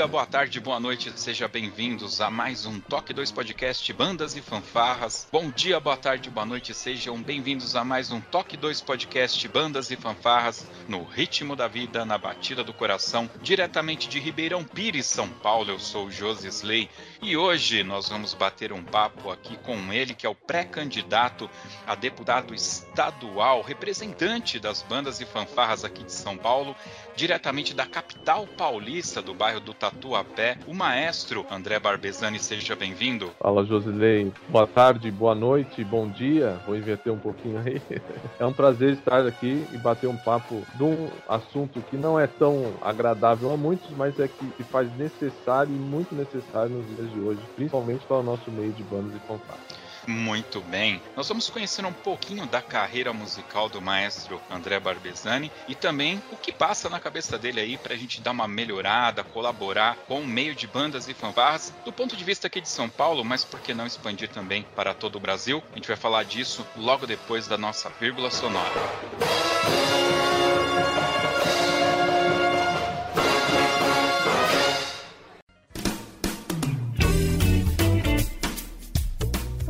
Dia, boa tarde, boa noite, sejam bem-vindos a mais um Toque 2 Podcast Bandas e Fanfarras. Bom dia, boa tarde, boa noite, sejam bem-vindos a mais um Toque 2 Podcast Bandas e Fanfarras no ritmo da vida, na batida do coração, diretamente de Ribeirão Pires, São Paulo. Eu sou o Josi Slay e hoje nós vamos bater um papo aqui com ele, que é o pré-candidato a deputado estadual, representante das bandas e fanfarras aqui de São Paulo, diretamente da capital paulista, do bairro do Tatuapé, o maestro André Barbezani. Seja bem-vindo. Fala, Josilei. Boa tarde, boa noite, bom dia. Vou inverter um pouquinho aí. É um prazer estar aqui e bater um papo de um assunto que não é tão agradável a muitos, mas é que se faz necessário e muito necessário nos dias de hoje, principalmente para o nosso meio de bandas e fanfarras. Muito bem. Nós vamos conhecer um pouquinho da carreira musical do maestro André Barbesani e também o que passa na cabeça dele aí para a gente dar uma melhorada, colaborar com o meio de bandas e fanfarras do ponto de vista aqui de São Paulo, mas por que não expandir também para todo o Brasil? A gente vai falar disso logo depois da nossa vírgula sonora.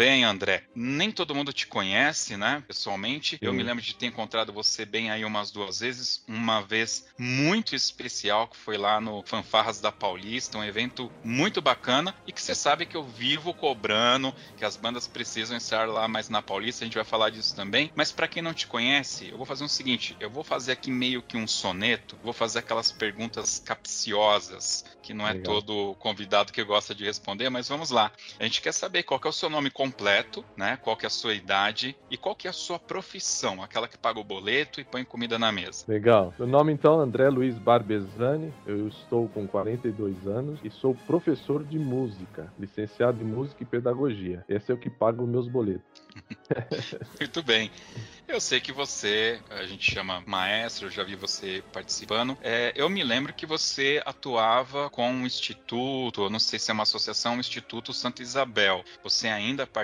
bem, André. Nem todo mundo te conhece, né, pessoalmente. Eu me lembro de ter encontrado você bem aí umas duas vezes. Uma vez muito especial, que foi lá no Fanfarras da Paulista, um evento muito bacana e que você sabe que eu vivo cobrando, que as bandas precisam estar lá mais na Paulista. A gente vai falar disso também. Mas para quem não te conhece, eu vou fazer o seguinte: eu vou fazer aqui meio que um soneto, vou fazer aquelas perguntas capciosas, que não é Legal. todo convidado que gosta de responder, mas vamos lá. A gente quer saber qual que é o seu nome completo, né? Qual que é a sua idade e qual que é a sua profissão, aquela que paga o boleto e põe comida na mesa. Legal. Meu nome então é André Luiz Barbezani, eu estou com 42 anos e sou professor de música, licenciado em música e pedagogia. Esse é o que paga os meus boletos. Muito bem. Eu sei que você, a gente chama maestro, eu já vi você participando. É, eu me lembro que você atuava com um instituto, eu não sei se é uma associação, um Instituto Santa Isabel. Você ainda participa,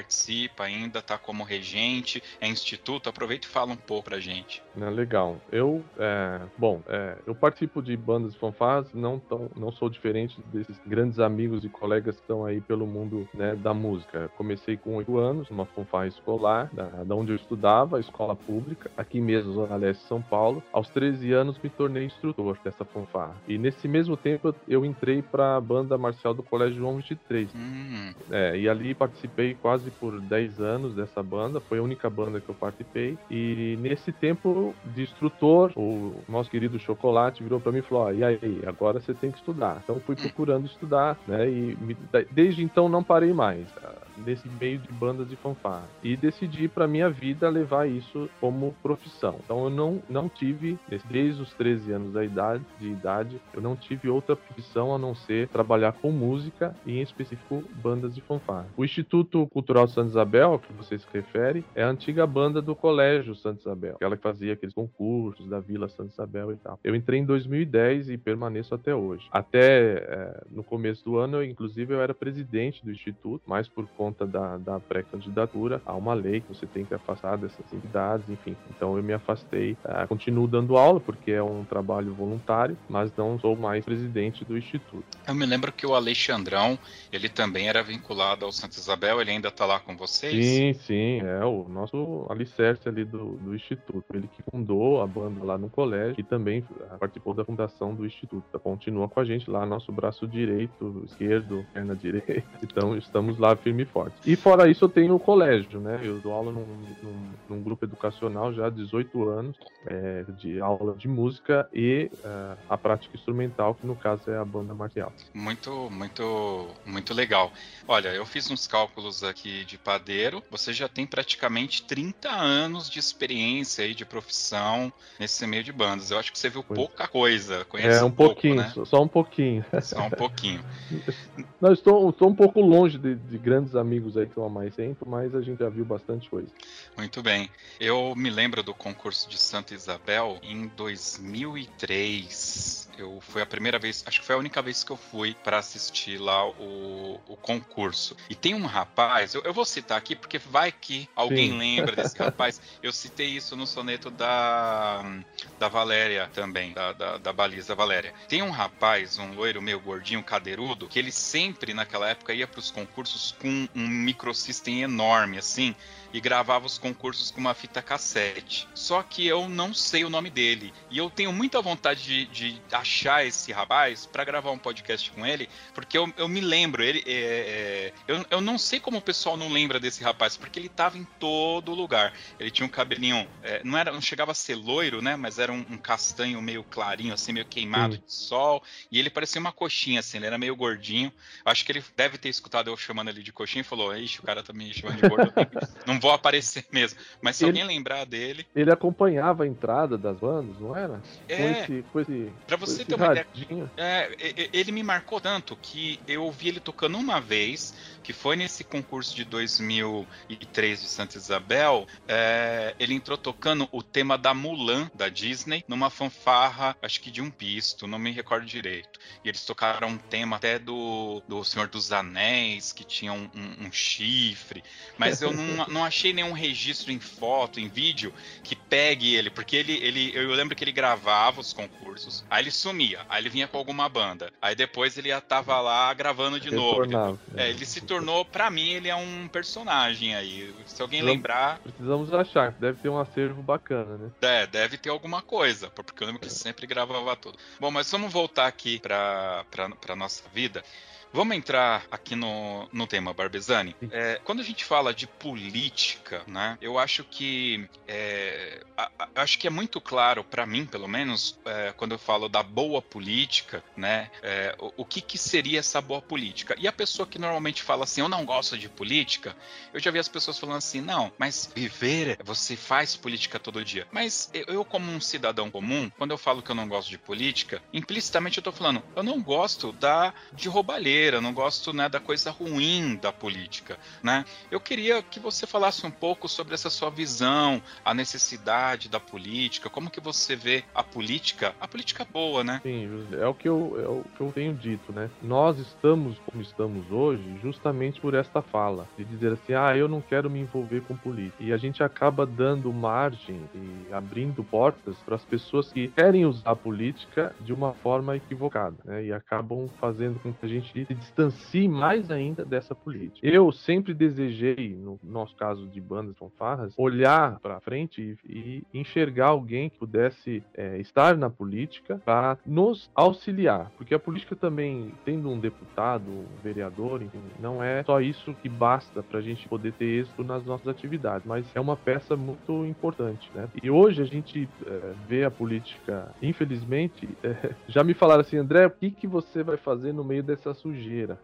ainda está como regente, é instituto? Aproveita e fala um pouco pra gente. Né, legal. Eu, é, bom, é, eu participo de bandas de fanfarras, não, tão, não sou diferente desses grandes amigos e colegas que estão aí pelo mundo né, da música. Comecei com oito anos, numa fanfarra escolar, da, da onde eu estudava, a escola pública, aqui mesmo, Zona Leste de São Paulo. Aos 13 anos me tornei instrutor dessa fanfarra. E nesse mesmo tempo eu, eu entrei para a banda marcial do Colégio João 23. Hum, É, e ali participei quase por 10 anos dessa banda, foi a única banda que eu participei. E nesse tempo de instrutor, o nosso querido Chocolate virou para mim e falou: ó, e aí, agora você tem que estudar. Então fui procurando estudar, né? E me- desde então não parei mais. Nesse meio de bandas de fanfarra. E decidi para minha vida levar isso como profissão. Então eu não, não tive, desde os 13 anos da idade, de idade, eu não tive outra profissão a não ser trabalhar com música e em específico bandas de fanfarra. O Instituto Cultural Santa Isabel, que você se refere, é a antiga banda do Colégio Santa Isabel, aquela que fazia aqueles concursos da Vila Santa Isabel e tal. Eu entrei em 2010 e permaneço até hoje. Até é, no começo do ano, eu, inclusive, eu era presidente do Instituto, mas por conta da, da pré-candidatura, há uma lei que você tem que afastar dessas entidades, enfim. Então eu me afastei. É, continuo dando aula, porque é um trabalho voluntário, mas não sou mais presidente do Instituto. Eu me lembro que o Alexandrão, ele também era vinculado ao Santa Isabel, ele ainda está lá com vocês? Sim, sim, é o nosso alicerce ali do, do Instituto. Ele que fundou a banda lá no colégio e também participou da fundação do Instituto. Continua com a gente lá, nosso braço direito, esquerdo, perna direita. Então estamos lá firme e E fora isso, eu tenho o colégio, né? Eu dou aula num, num, num grupo educacional já há 18 anos, é, de aula de música e é, a prática instrumental, que no caso é a banda marcial. Muito, muito, muito legal. Olha, eu fiz uns cálculos aqui de padeiro. Você já tem praticamente 30 anos de experiência aí de profissão nesse meio de bandas. Eu acho que você viu pouca coisa. Conhece é, um, um pouquinho, pouco, né? só um pouquinho. Só um pouquinho. Não, estou, estou um pouco longe de, de, grandes amigos aí que estão há mais tempo, mas a gente já viu bastante coisa. Muito bem. Eu me lembro do concurso de Santa Isabel em 2003 eu foi a primeira vez, acho que foi a única vez que eu fui para assistir lá o, o concurso. E tem um rapaz, eu, eu, vou citar aqui porque vai que alguém Sim. lembra desse rapaz. Eu citei isso no soneto da, da Valéria também, da, da, da baliza Valéria. Tem um rapaz, um loiro meio gordinho, cadeirudo, que ele sempre naquela época ia para os concursos com um microsystem enorme, assim e gravava os concursos com uma fita cassete. Só que eu não sei o nome dele. E eu tenho muita vontade de, de achar esse rapaz para gravar um podcast com ele, porque eu, eu me lembro, ele é, é, eu, eu não sei como o pessoal não lembra desse rapaz, porque ele tava em todo lugar. Ele tinha um cabelinho, é, não era, não chegava a ser loiro, né? Mas era um, um castanho meio clarinho, assim, meio queimado de sol. E ele parecia uma coxinha, assim, ele era meio gordinho. Acho que ele deve ter escutado eu chamando ele de coxinha e falou: Ixi, o cara tá me chamando de gordo. não vou aparecer mesmo. Mas se ele, alguém lembrar dele. Ele acompanhava a entrada das bandas, não era? É. Com esse, com esse, pra você ter uma radinho. ideia. É, ele me marcou tanto que eu ouvi ele tocando uma vez que foi nesse concurso de 2003 de Santa Isabel, é, ele entrou tocando o tema da Mulan, da Disney, numa fanfarra, acho que de um pisto, não me recordo direito. E eles tocaram um tema até do, do Senhor dos Anéis, que tinha um, um, um chifre, mas eu não, não achei nenhum registro em foto, em vídeo, que pegue ele, porque ele, ele, eu lembro que ele gravava os concursos, aí ele sumia, aí ele vinha com alguma banda, aí depois ele já tava lá gravando de novo. Depois, é, ele se tornou, para mim, ele é um personagem aí. Se alguém precisamos, lembrar. Precisamos achar, deve ter um acervo bacana, né? É, deve ter alguma coisa, porque eu lembro que sempre gravava tudo. Bom, mas vamos voltar aqui pra, pra, pra nossa vida. Vamos entrar aqui no, no tema, Barbezani. É, quando a gente fala de política, né, eu acho que é, a, a, acho que é muito claro para mim, pelo menos, é, quando eu falo da boa política, né, é, o, o, que, que seria essa boa política? E a pessoa que normalmente fala assim, eu não gosto de política, eu já vi as pessoas falando assim, não, mas viver, você faz política todo dia. Mas eu, como um cidadão comum, quando eu falo que eu não gosto de política, implicitamente eu tô falando, eu não gosto da de roubalheira não gosto né, da coisa ruim da política. Né? Eu queria que você falasse um pouco sobre essa sua visão, a necessidade da política, como que você vê a política, a política boa, né? Sim, é o que eu, é o que eu tenho dito, né? Nós estamos como estamos hoje justamente por esta fala, de dizer assim, ah, eu não quero me envolver com política. E a gente acaba dando margem e abrindo portas para as pessoas que querem usar a política de uma forma equivocada, né? E acabam fazendo com que a gente se distancie mais ainda dessa política. Eu sempre desejei, no nosso caso de bandas fanfarras, olhar para frente e, e, enxergar alguém que pudesse é, estar na política para nos auxiliar, porque a política também, tendo um deputado, um vereador, enfim, não é só isso que basta para a gente poder ter êxito nas nossas atividades, mas é uma peça muito importante, né? E hoje a gente é, vê a política, infelizmente, é, já me falaram assim, André, o que que você vai fazer no meio dessa sujeira?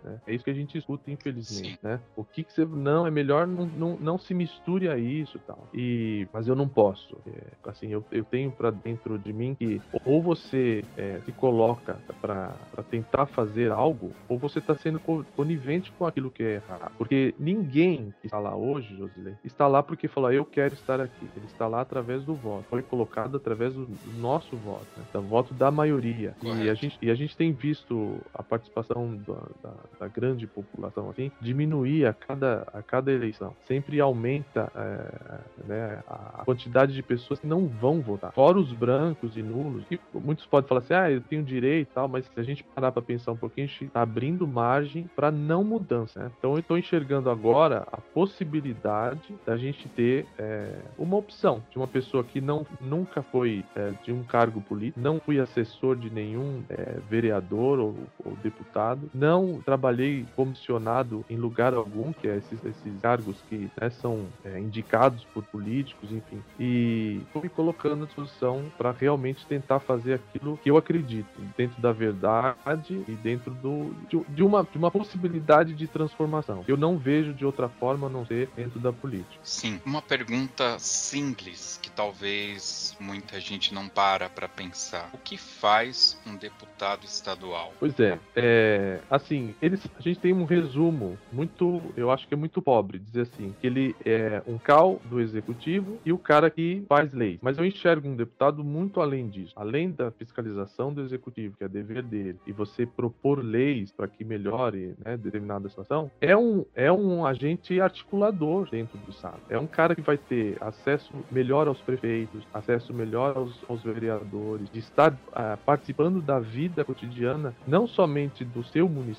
Né? É isso que a gente escuta, infelizmente, Sim. né? O que que você não é melhor não, não, não se misture a isso, tal. E mas eu não posso. É, assim, eu, eu tenho para dentro de mim que ou você é, se coloca para tentar fazer algo, ou você está sendo conivente com aquilo que é errado. Porque ninguém que está lá hoje, Josilei, está lá porque falou, eu quero estar aqui. Ele está lá através do voto. Foi colocado através do nosso voto, né? do voto da maioria. E a, gente, e a gente tem visto a participação da, da, da, grande população assim, diminuir a cada, a cada eleição. Sempre aumenta é, né, a quantidade de pessoas que não vão votar. Fora os brancos e nulos, que muitos podem falar assim, ah, eu tenho direito e tal, mas se a gente parar para pensar um pouquinho, a gente está abrindo margem para não mudança. Né? Então eu estou enxergando agora a possibilidade da gente ter é, uma opção de uma pessoa que não nunca foi é, de um cargo político, não fui assessor de nenhum é, vereador ou, ou, deputado, não trabalhei comissionado em lugar algum, que é esses, esses cargos que né, são é, indicados por políticos, enfim, e estou me colocando à disposição para realmente tentar fazer aquilo que eu acredito, dentro da verdade e dentro do, de, de, uma, de uma possibilidade de transformação. Eu não vejo de outra forma a não ser dentro da política. Sim, uma pergunta simples que talvez muita gente não para para pensar. O que faz um deputado estadual? Pois é, é assim, eles, a gente tem um resumo muito, eu acho que é muito pobre, dizer assim, que ele é um cal do executivo e o cara que faz leis. Mas eu enxergo um deputado muito além disso. Além da fiscalização do executivo, que é dever dele, e você propor leis para que melhore né, determinada situação, é um, é um agente articulador dentro do Estado. É um cara que vai ter acesso melhor aos prefeitos, acesso melhor aos, aos vereadores, de estar uh, participando da vida cotidiana, não somente do seu município,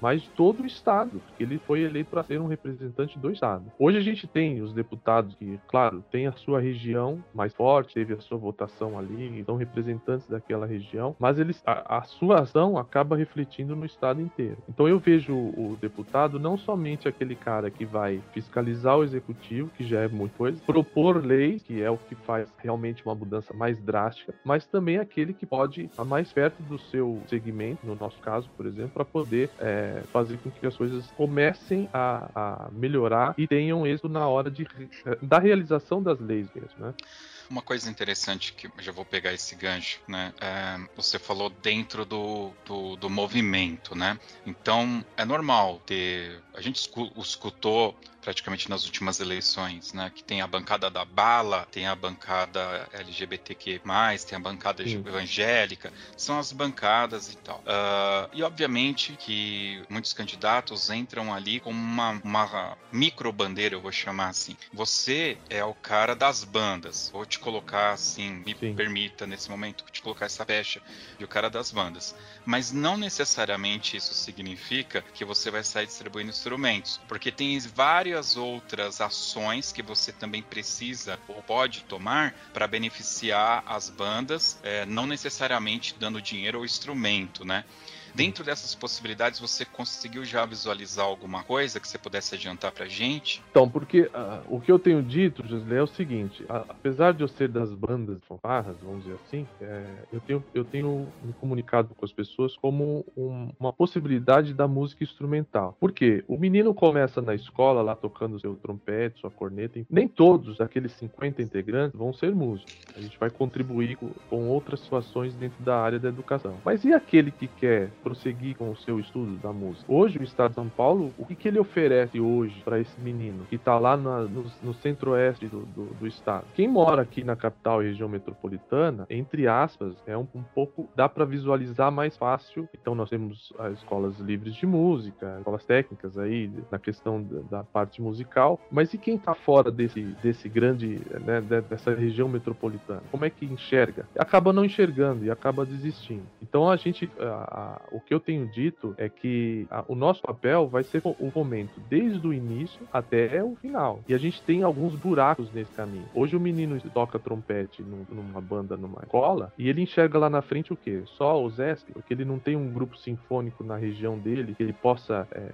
mas de todo o Estado, ele foi eleito para ser um representante do Estado. Hoje a gente tem os deputados que, claro, tem a sua região mais forte, teve a sua votação ali, são representantes daquela região, mas eles, a, a sua ação acaba refletindo no estado inteiro. Então eu vejo o deputado não somente aquele cara que vai fiscalizar o executivo, que já é muita coisa, propor leis, que é o que faz realmente uma mudança mais drástica, mas também aquele que pode estar mais perto do seu segmento, no nosso caso, por exemplo, para poder é, fazer com que as coisas comecem a, a melhorar e tenham êxito na hora de, da realização das leis mesmo, né? Uma coisa interessante que já vou pegar esse gancho, né? É, você falou dentro do, do, do, movimento, né? Então é normal ter. A gente escutou praticamente nas últimas eleições, né? Que tem a bancada da bala, tem a bancada LGBTQ+, tem a bancada Sim. evangélica, são as bancadas e tal. Uh, e obviamente que muitos candidatos entram ali com uma, uma micro bandeira, eu vou chamar assim. Você é o cara das bandas. Vou te colocar assim, me Sim. permita nesse momento te colocar essa pecha de o cara das bandas. Mas não necessariamente isso significa que você vai sair distribuindo instrumentos, porque tem vários várias outras ações que você também precisa ou pode tomar para beneficiar as bandas, é, não necessariamente dando dinheiro ou instrumento, né? Dentro dessas possibilidades, você conseguiu já visualizar alguma coisa que você pudesse adiantar para gente? Então, porque uh, o que eu tenho dito, José, é o seguinte: a, apesar de eu ser das bandas fanfarras, vamos dizer assim, é, eu, tenho, eu tenho me comunicado com as pessoas como um, uma possibilidade da música instrumental. Por quê? O menino começa na escola lá tocando seu trompete, sua corneta. Nem todos aqueles 50 integrantes vão ser músicos. A gente vai contribuir com, com outras situações dentro da área da educação. Mas e aquele que quer prosseguir com o seu estudo da música. Hoje, o Estado de São Paulo, o que, que ele oferece hoje para esse menino que está lá na, no, no centro-oeste do, do, do, Estado? Quem mora aqui na capital e região metropolitana, entre aspas, é um, um pouco. dá para visualizar mais fácil. Então, nós temos as escolas livres de música, escolas técnicas aí, na questão da, da parte musical. Mas e quem está fora desse, desse grande, né, dessa região metropolitana? Como é que enxerga? Acaba não enxergando e acaba desistindo. Então, a gente. A, o que eu tenho dito é que a, o nosso papel vai ser o momento desde o início até o final. E a gente tem alguns buracos nesse caminho. Hoje o menino toca trompete numa banda, numa escola, e ele enxerga lá na frente o quê? Só o Zesc, porque ele não tem um grupo sinfônico na região dele que ele possa é,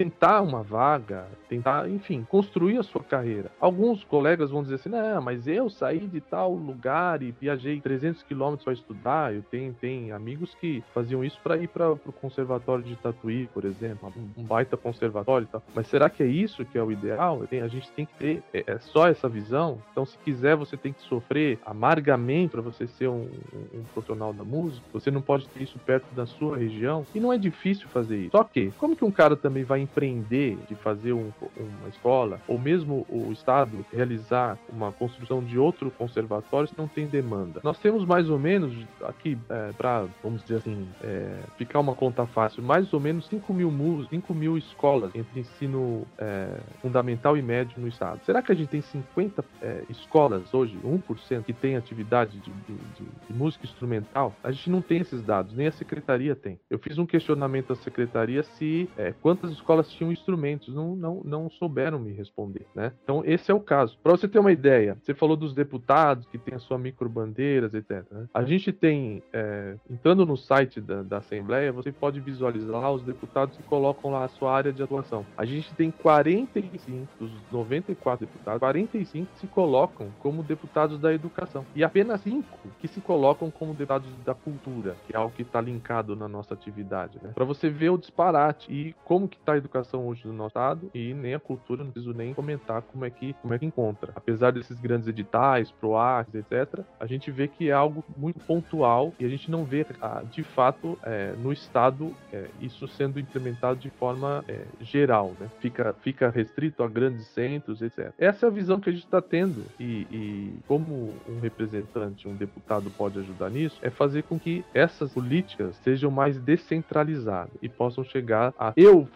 tentar uma vaga, tentar, enfim, construir a sua carreira. Alguns colegas vão dizer assim, não, mas eu saí de tal lugar e viajei 300 quilômetros para estudar. Eu tenho, tenho amigos que faziam isso para ir para o conservatório de Tatuí, por exemplo, um baita conservatório e tal. Mas será que é isso que é o ideal? A gente tem que ter é, é só essa visão. Então, se quiser, você tem que sofrer amargamente para você ser um, um, profissional da música. Você não pode ter isso perto da sua região. E não é difícil fazer isso. Só que, como que um cara também vai empreender de fazer um, uma escola, ou mesmo o Estado realizar uma construção de outro conservatório se não tem demanda? Nós temos mais ou menos, aqui, é, para, vamos dizer assim, é, ficar uma conta fácil, mais ou menos 5 mil, 5 mil escolas entre ensino é, fundamental e médio no Estado. Será que a gente tem 50 é, escolas hoje, 1%, que tem atividade de, de, de, música instrumental? A gente não tem esses dados, nem a secretaria tem. Eu fiz um questionamento à secretaria se é, quantas escolas tinham instrumentos, não, não, não souberam me responder, né? Então esse é o caso. Para você ter uma ideia, você falou dos deputados que têm a sua microbandeiras, etc. Né? A gente tem, é, entrando no site da, da Assembleia, você pode visualizar lá os deputados que colocam lá a sua área de atuação. A gente tem 45 dos 94 deputados, 45 se colocam como deputados da educação e apenas 5 que se colocam como deputados da cultura, que é algo que está linkado na nossa atividade, né? Para você ver o disparate e como que está a educação hoje no nosso estado e nem a cultura, não preciso nem comentar como é que como é que encontra. Apesar desses grandes editais, PROACs, etc, a gente vê que é algo muito pontual e a gente não vê ah, de fato é, no estado é, isso sendo implementado de forma é, geral, né? Fica fica restrito a grandes centros, etc. Essa é a visão que a gente está tendo e, e como um representante, um deputado pode ajudar nisso, é fazer com que essas políticas sejam mais descentralizadas e possam chegar a. Eu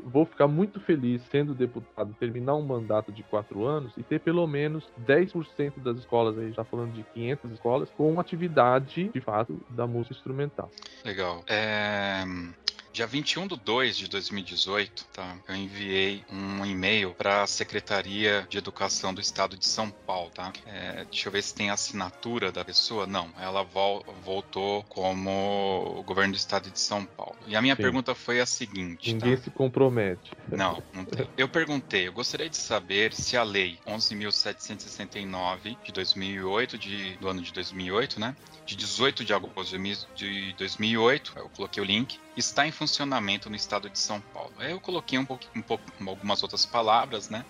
vou ficar muito feliz sendo deputado, terminar um mandato de quatro anos e ter pelo menos 10% das escolas, aí está falando de 500 escolas, com atividade de fato da música instrumental. Legal. É... Dia 21 de 2 de 2018, tá? Eu enviei um e-mail para a Secretaria de Educação do Estado de São Paulo, tá? É, deixa eu ver se tem assinatura da pessoa. Não, ela vol voltou como o governo do Estado de São Paulo. E a minha Sim. pergunta foi a seguinte: Ninguém tá? se compromete. Não, não tem. Eu perguntei, eu gostaria de saber se a lei 11.769 de 2008, de, do ano de 2008, né? De 18 de agosto de 2008, eu coloquei o link, está em funcionamento no estado de São Paulo. Aí eu coloquei um pouco, um pouco algumas outras palavras, né?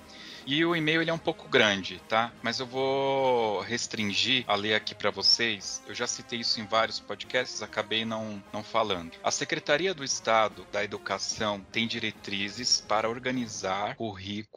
E o e-mail ele é um pouco grande, tá? Mas eu vou restringir a ler aqui para vocês. Eu já citei isso em vários podcasts, acabei não, não falando. A Secretaria do Estado da Educação tem diretrizes para organizar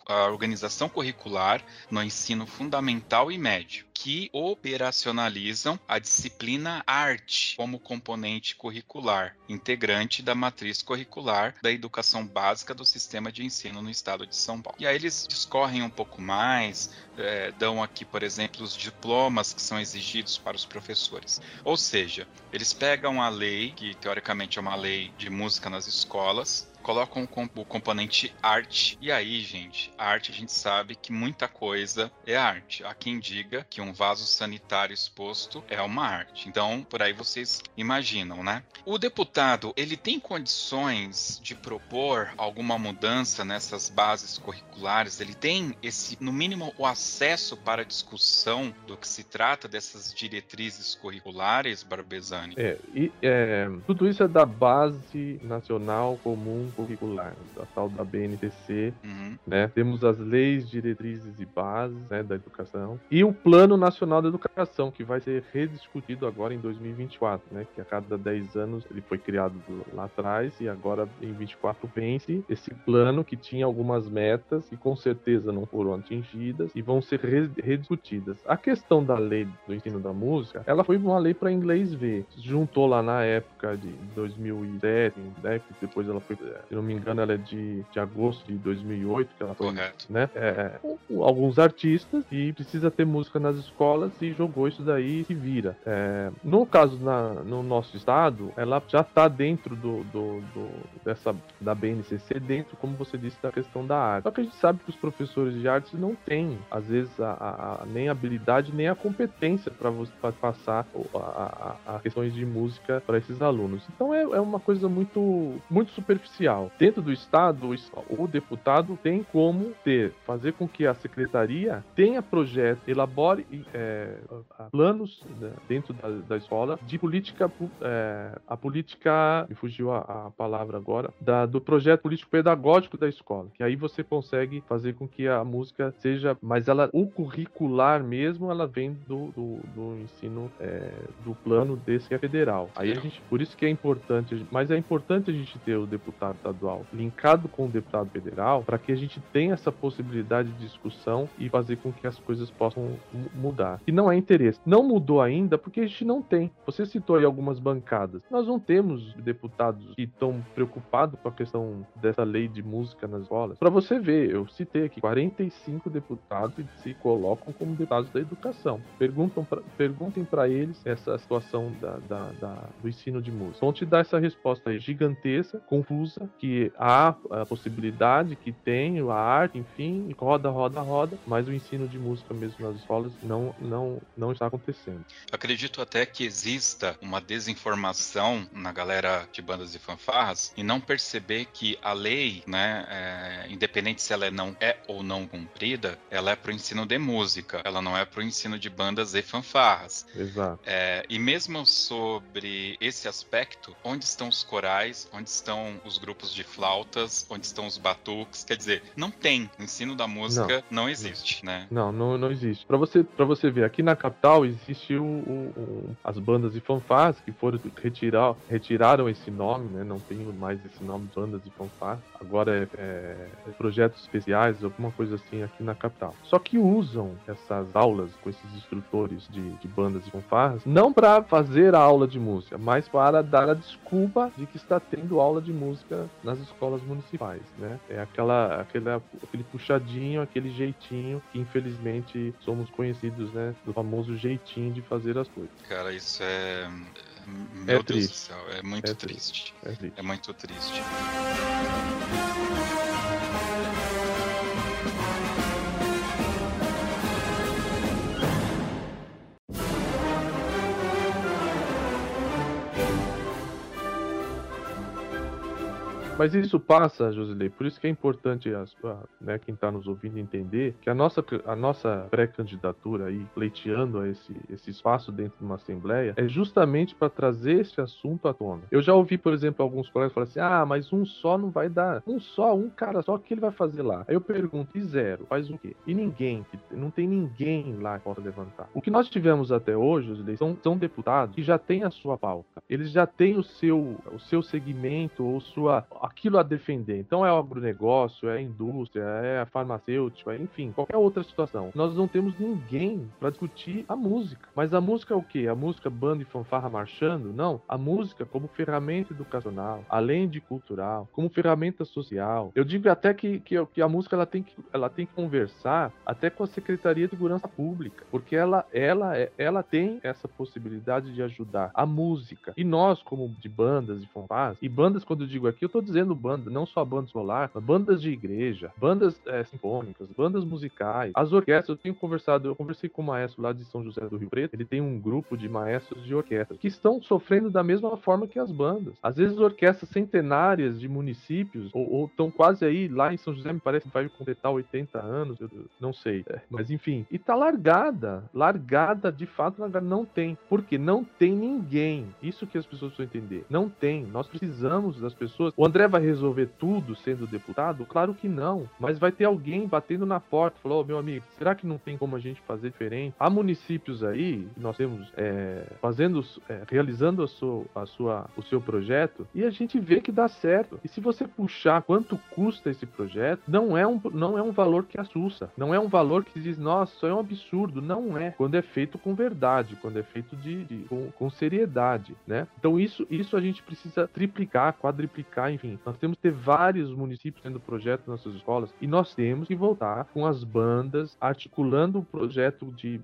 a organização curricular no ensino fundamental e médio, que operacionalizam a disciplina arte como componente curricular, integrante da matriz curricular da educação básica do sistema de ensino no estado de São Paulo. E aí eles discorrem correm um pouco mais, é, dão aqui, por exemplo, os diplomas que são exigidos para os professores. Ou seja, eles pegam a lei, que teoricamente é uma lei de música nas escolas, colocam o componente arte. E aí, gente, arte a gente sabe que muita coisa é arte. Há quem diga que um vaso sanitário exposto é uma arte. Então, por aí vocês imaginam, né? O deputado, ele tem condições de propor alguma mudança nessas bases curriculares? Ele tem esse, no mínimo, o acesso para discussão do que se trata dessas diretrizes curriculares, Barbesani? É, e, é, tudo isso é da base nacional comum curricular, a tal da BNTC, uhum. né? Temos as leis, diretrizes e bases né, da educação e o Plano Nacional da Educação, que vai ser rediscutido agora em 2024, né? Que a cada 10 anos ele foi criado lá atrás e agora em 24 vence esse plano que tinha algumas metas que com certeza não foram atingidas e vão ser rediscutidas. A questão da lei do ensino da música, ela foi uma lei para inglês ver. Juntou lá na época de 2007, né, que depois ela foi se não me engano, ela é de, de agosto de 2008 que ela foi, Correto. né? É, alguns artistas e precisa ter música nas escolas e jogou isso daí e vira. É, no caso na, no nosso estado, ela já está dentro do, do, do, dessa da BNCC dentro, como você disse, da questão da arte. Só que a gente sabe que os professores de artes não têm, às vezes, a, a, nem a habilidade nem a competência para você pra passar a, a, questões de música para esses alunos. Então é, é, uma coisa muito, muito superficial. Dentro do estado, o, deputado tem como ter, fazer com que a secretaria tenha projeto, elabore é, planos né, dentro da, da, escola de política, é, a política, me fugiu a, a palavra agora, da, do projeto político pedagógico da escola. Que aí você consegue fazer com que a música seja, mas ela, o curricular mesmo, ela vem do, do, do ensino é, do plano desse que é federal. Aí a gente, por isso que é importante, mas é importante a gente ter o deputado estadual linkado com o deputado federal para que a gente tenha essa possibilidade de discussão e fazer com que as coisas possam mudar. E não é interesse. Não mudou ainda porque a gente não tem. Você citou aí algumas bancadas. Nós não temos deputados que estão preocupados com a questão dessa lei de música nas escolas. Para você ver, eu citei aqui 45 deputados que se colocam como deputados da educação. Perguntam pra, perguntem para eles essa situação da, da, da, do ensino de música. Vão te dar essa resposta aí gigantesca, confusa, que há a possibilidade que tem, a arte, enfim, roda, roda, roda, mas o ensino de música mesmo nas escolas não, não, não está acontecendo. Acredito até que exista uma desinformação na galera de bandas e fanfarras e não perceber que a lei, né, é, independente se ela é não é ou não cumprida, ela é para o ensino de música, ela não é para o ensino de bandas e fanfarras. Exato. É, e mesmo sobre esse aspecto, onde estão os corais, onde estão os grupos de flautas, onde estão os batuques, quer dizer, não tem. O ensino da música não, não existe, né? Não, não, não existe. Para você, para você ver, aqui na capital existe o, o, o, as bandas de fanfarras que foram retirar, retiraram esse nome, né? Não tem mais esse nome, bandas de fanfarras. Agora é, é, é projetos especiais, alguma coisa assim aqui na capital. Só que usam essas aulas com esses instrutores de, de bandas e fanfarras, não para fazer a aula de música, mas para dar a desculpa de que está tendo aula de música nas escolas municipais, né? É aquela, aquela, aquele puxadinho, aquele jeitinho que infelizmente somos conhecidos, né? Do famoso jeitinho de fazer as coisas. Cara, isso é meu é Deus triste. do céu, é muito é triste. triste. É, triste. é muito triste. Mas isso passa, Josilei, por isso que é importante as, né, quem está nos ouvindo entender que a nossa, a nossa pré-candidatura aí, pleiteando esse, esse espaço dentro de uma assembleia, é justamente para trazer esse assunto à tona. Eu já ouvi, por exemplo, alguns colegas falar assim: ah, mas um só não vai dar. Um só, um cara só, o que ele vai fazer lá? Aí eu pergunto: e zero? Faz o quê? E ninguém, não tem ninguém lá que possa levantar. O que nós tivemos até hoje, Josilei, são, são deputados que já têm a sua pauta. Eles já têm o seu, o seu segmento ou sua aquilo a defender. Então é o agronegócio, é a indústria, é a farmacêutica, enfim, qualquer outra situação. Nós não temos ninguém para discutir a música. Mas a música é o quê? A música banda e fanfarra marchando? Não. A música como ferramenta educacional, além de cultural, como ferramenta social. Eu digo até que, que, que a música ela tem que, ela tem que conversar até com a Secretaria de Segurança Pública, porque ela, ela, é, ela tem essa possibilidade de ajudar a música. E nós, como de bandas e fanfarras, e bandas, quando eu digo aqui, eu tô dizendo dizendo banda, não só banda mas bandas de igreja, bandas é, sinfônicas, bandas musicais, as orquestras. Eu tenho conversado, eu conversei com o maestro lá de São José do Rio Preto, ele tem um grupo de maestros de orquestra que estão sofrendo da mesma forma que as bandas. Às vezes orquestras centenárias de municípios, ou estão quase aí, lá em São José me parece que vai completar 80 anos, eu não sei. É, mas enfim, e tá largada, largada, de fato, não tem. Porque não tem ninguém. Isso que as pessoas precisam entender. Não tem. Nós precisamos das pessoas. O André vai resolver tudo sendo deputado? Claro que não. Mas vai ter alguém batendo na porta, falou, oh, meu amigo, será que não tem como a gente fazer diferente? Há municípios aí, nós temos é, fazendo, é, realizando a sua, a sua, o seu projeto e a gente vê que dá certo. E se você puxar quanto custa esse projeto, não é um, não é um valor que assusta. Não é um valor que diz, nossa, isso é um absurdo. Não é. Quando é feito com verdade, quando é feito de, de com, com seriedade, né? Então isso, isso a gente precisa triplicar, quadriplicar, enfim, Nós temos que ter vários municípios tendo projetos nas suas escolas e nós temos que voltar com as bandas articulando o projeto de,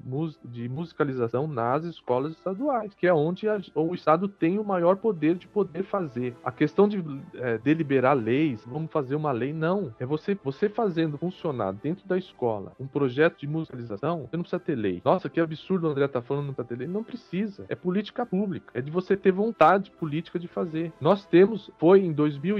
de musicalização nas escolas estaduais, que é onde a, o Estado tem o maior poder de poder fazer. A questão de é, deliberar leis, vamos fazer uma lei, não. É você, você fazendo funcionar dentro da escola um projeto de musicalização, você não precisa ter lei. Nossa, que absurdo o André tá falando não precisa ter lei. Não precisa. É política pública. É de você ter vontade política de fazer. Nós temos, foi em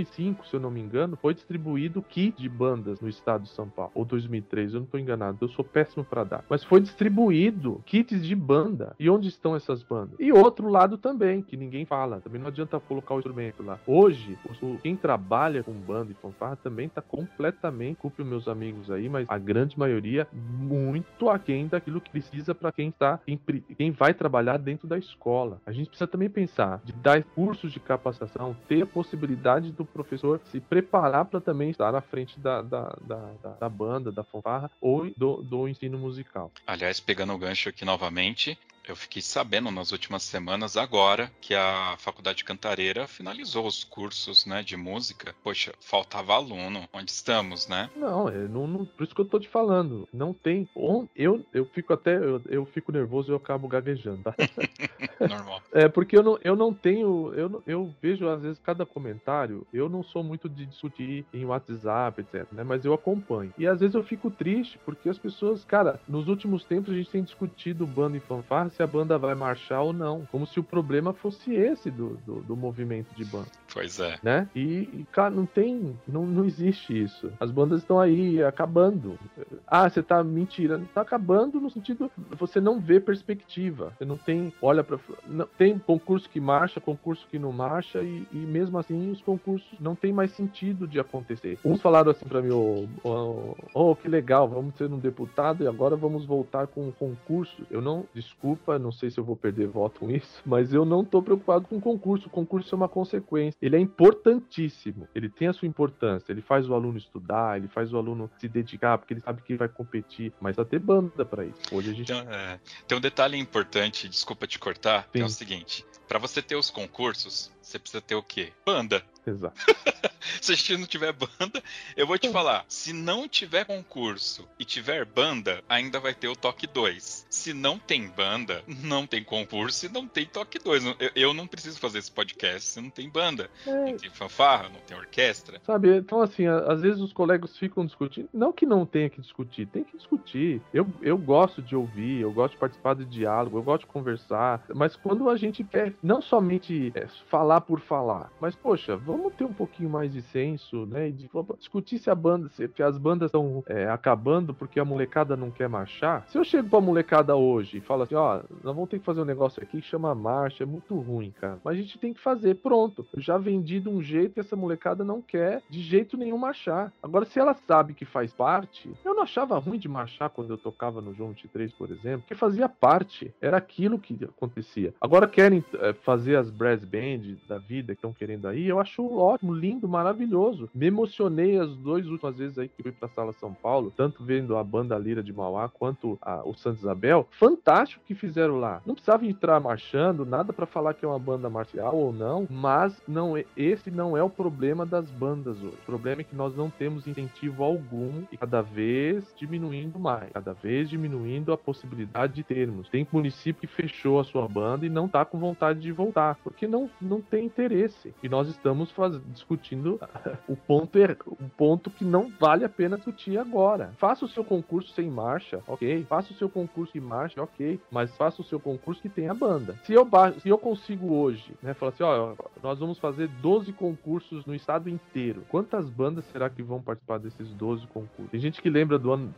2005, se eu não me engano, foi distribuído kit de bandas no estado de São Paulo. Ou 2003, eu não tô enganado. Eu sou péssimo para dar. Mas foi distribuído kits de banda. E onde estão essas bandas? E outro lado também, que ninguém fala. Também não adianta colocar o instrumento lá. Hoje, quem trabalha com banda e fanfarra também tá completamente, culpe meus amigos aí, mas a grande maioria muito aquém daquilo que precisa para quem tá, quem, quem vai trabalhar dentro da escola. A gente precisa também pensar de dar cursos de capacitação, ter a possibilidade do professor se preparar para também estar à frente da, da, da, da, da banda, da fanfarra ou do, do ensino musical. Aliás, pegando o gancho aqui novamente, eu fiquei sabendo nas últimas semanas, agora, que a Faculdade Cantareira finalizou os cursos né, de música. Poxa, faltava aluno. Onde estamos, né? Não, é, não, não, por isso que eu tô te falando. Não tem. Eu, eu fico até. Eu, eu fico nervoso e eu acabo gaguejando, tá? Normal. É, porque eu não, eu não tenho. Eu, eu vejo, às vezes, cada comentário. Eu não sou muito de discutir em WhatsApp, etc. Né, mas eu acompanho. E às vezes eu fico triste, porque as pessoas. Cara, nos últimos tempos a gente tem discutido bando e fanfarra se a banda vai marchar ou não. Como se o problema fosse esse do, do, do movimento de banda. Pois é. Né? E, e, cara, não tem. Não, não existe isso. As bandas estão aí acabando. Ah, você tá mentira. Tá acabando no sentido. Você não vê perspectiva. Você não tem. Olha pra. Não, tem concurso que marcha, concurso que não marcha. E, e mesmo assim, os concursos não tem mais sentido de acontecer. Uns falaram assim pra mim: oh, oh, oh que legal, vamos ser um deputado e agora vamos voltar com um concurso. Eu não. Desculpa desculpa, não sei se eu vou perder voto com isso, mas eu não estou preocupado com o concurso. O concurso é uma consequência. Ele é importantíssimo. Ele tem a sua importância. Ele faz o aluno estudar, ele faz o aluno se dedicar, porque ele sabe que vai competir. Mas só ter banda para isso. Hoje a gente. Então, é, tem um detalhe importante, desculpa te cortar, Sim. que é o seguinte: para você ter os concursos, você precisa ter o quê? Banda. Exato. se a gente não tiver banda, eu vou te falar, se não tiver concurso e tiver banda, ainda vai ter o toque 2. Se não tem banda, não tem concurso e não tem toque 2. Eu, eu, não preciso fazer esse podcast se não tem banda. É. Não tem fanfarra, não tem orquestra. Sabe, então assim, às vezes os colegas ficam discutindo. Não que não tenha que discutir, tem que discutir. Eu, eu gosto de ouvir, eu gosto de participar do diálogo, eu gosto de conversar. Mas quando a gente quer não somente é, falar por falar, mas poxa, vamos ter um pouquinho mais de senso, né? De, discutir se a banda, se, as bandas estão é, acabando porque a molecada não quer marchar. Se eu chego pra molecada hoje e falo assim, ó, nós vamos ter que fazer um negócio aqui que chama marcha, é muito ruim, cara. Mas a gente tem que fazer, pronto. Eu já vendi de um jeito que essa molecada não quer de jeito nenhum marchar. Agora, se ela sabe que faz parte, eu não achava ruim de marchar quando eu tocava no João 23, por exemplo, porque fazia parte. Era aquilo que acontecia. Agora querem é, fazer as brass band da vida que estão querendo aí, eu acho ótimo, lindo, maravilhoso. Me emocionei as duas últimas vezes aí que fui pra Sala São Paulo, tanto vendo a banda Lira de Mauá quanto a, o Santa Isabel. Fantástico que fizeram lá. Não precisava entrar marchando, nada para falar que é uma banda marcial ou não, mas não é, esse não é o problema das bandas hoje. O problema é que nós não temos incentivo algum e cada vez diminuindo mais, cada vez diminuindo a possibilidade de termos. Tem município que fechou a sua banda e não tá com vontade de voltar, porque não, não tem interesse. E nós estamos faz, discutindo o ponto, er, o ponto que não vale a pena discutir agora. Faça o seu concurso sem marcha, ok. Faça o seu concurso de marcha, ok. Mas faça o seu concurso que tenha banda. Se eu, se eu consigo hoje, né, falar assim, ó, nós vamos fazer 12 concursos no estado inteiro. Quantas bandas será que vão participar desses 12 concursos? Tem gente que lembra do ano,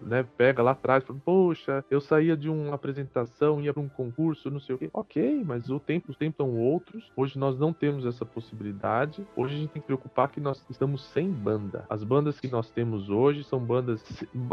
né, pega lá atrás, fala, poxa, eu saía de uma apresentação, ia para um concurso, não sei o quê. Ok, mas o tempo, os tempos são outros. Hoje nós não temos essa possibilidade. Hoje a gente tem que preocupar que nós estamos sem banda. As bandas que nós temos hoje são bandas,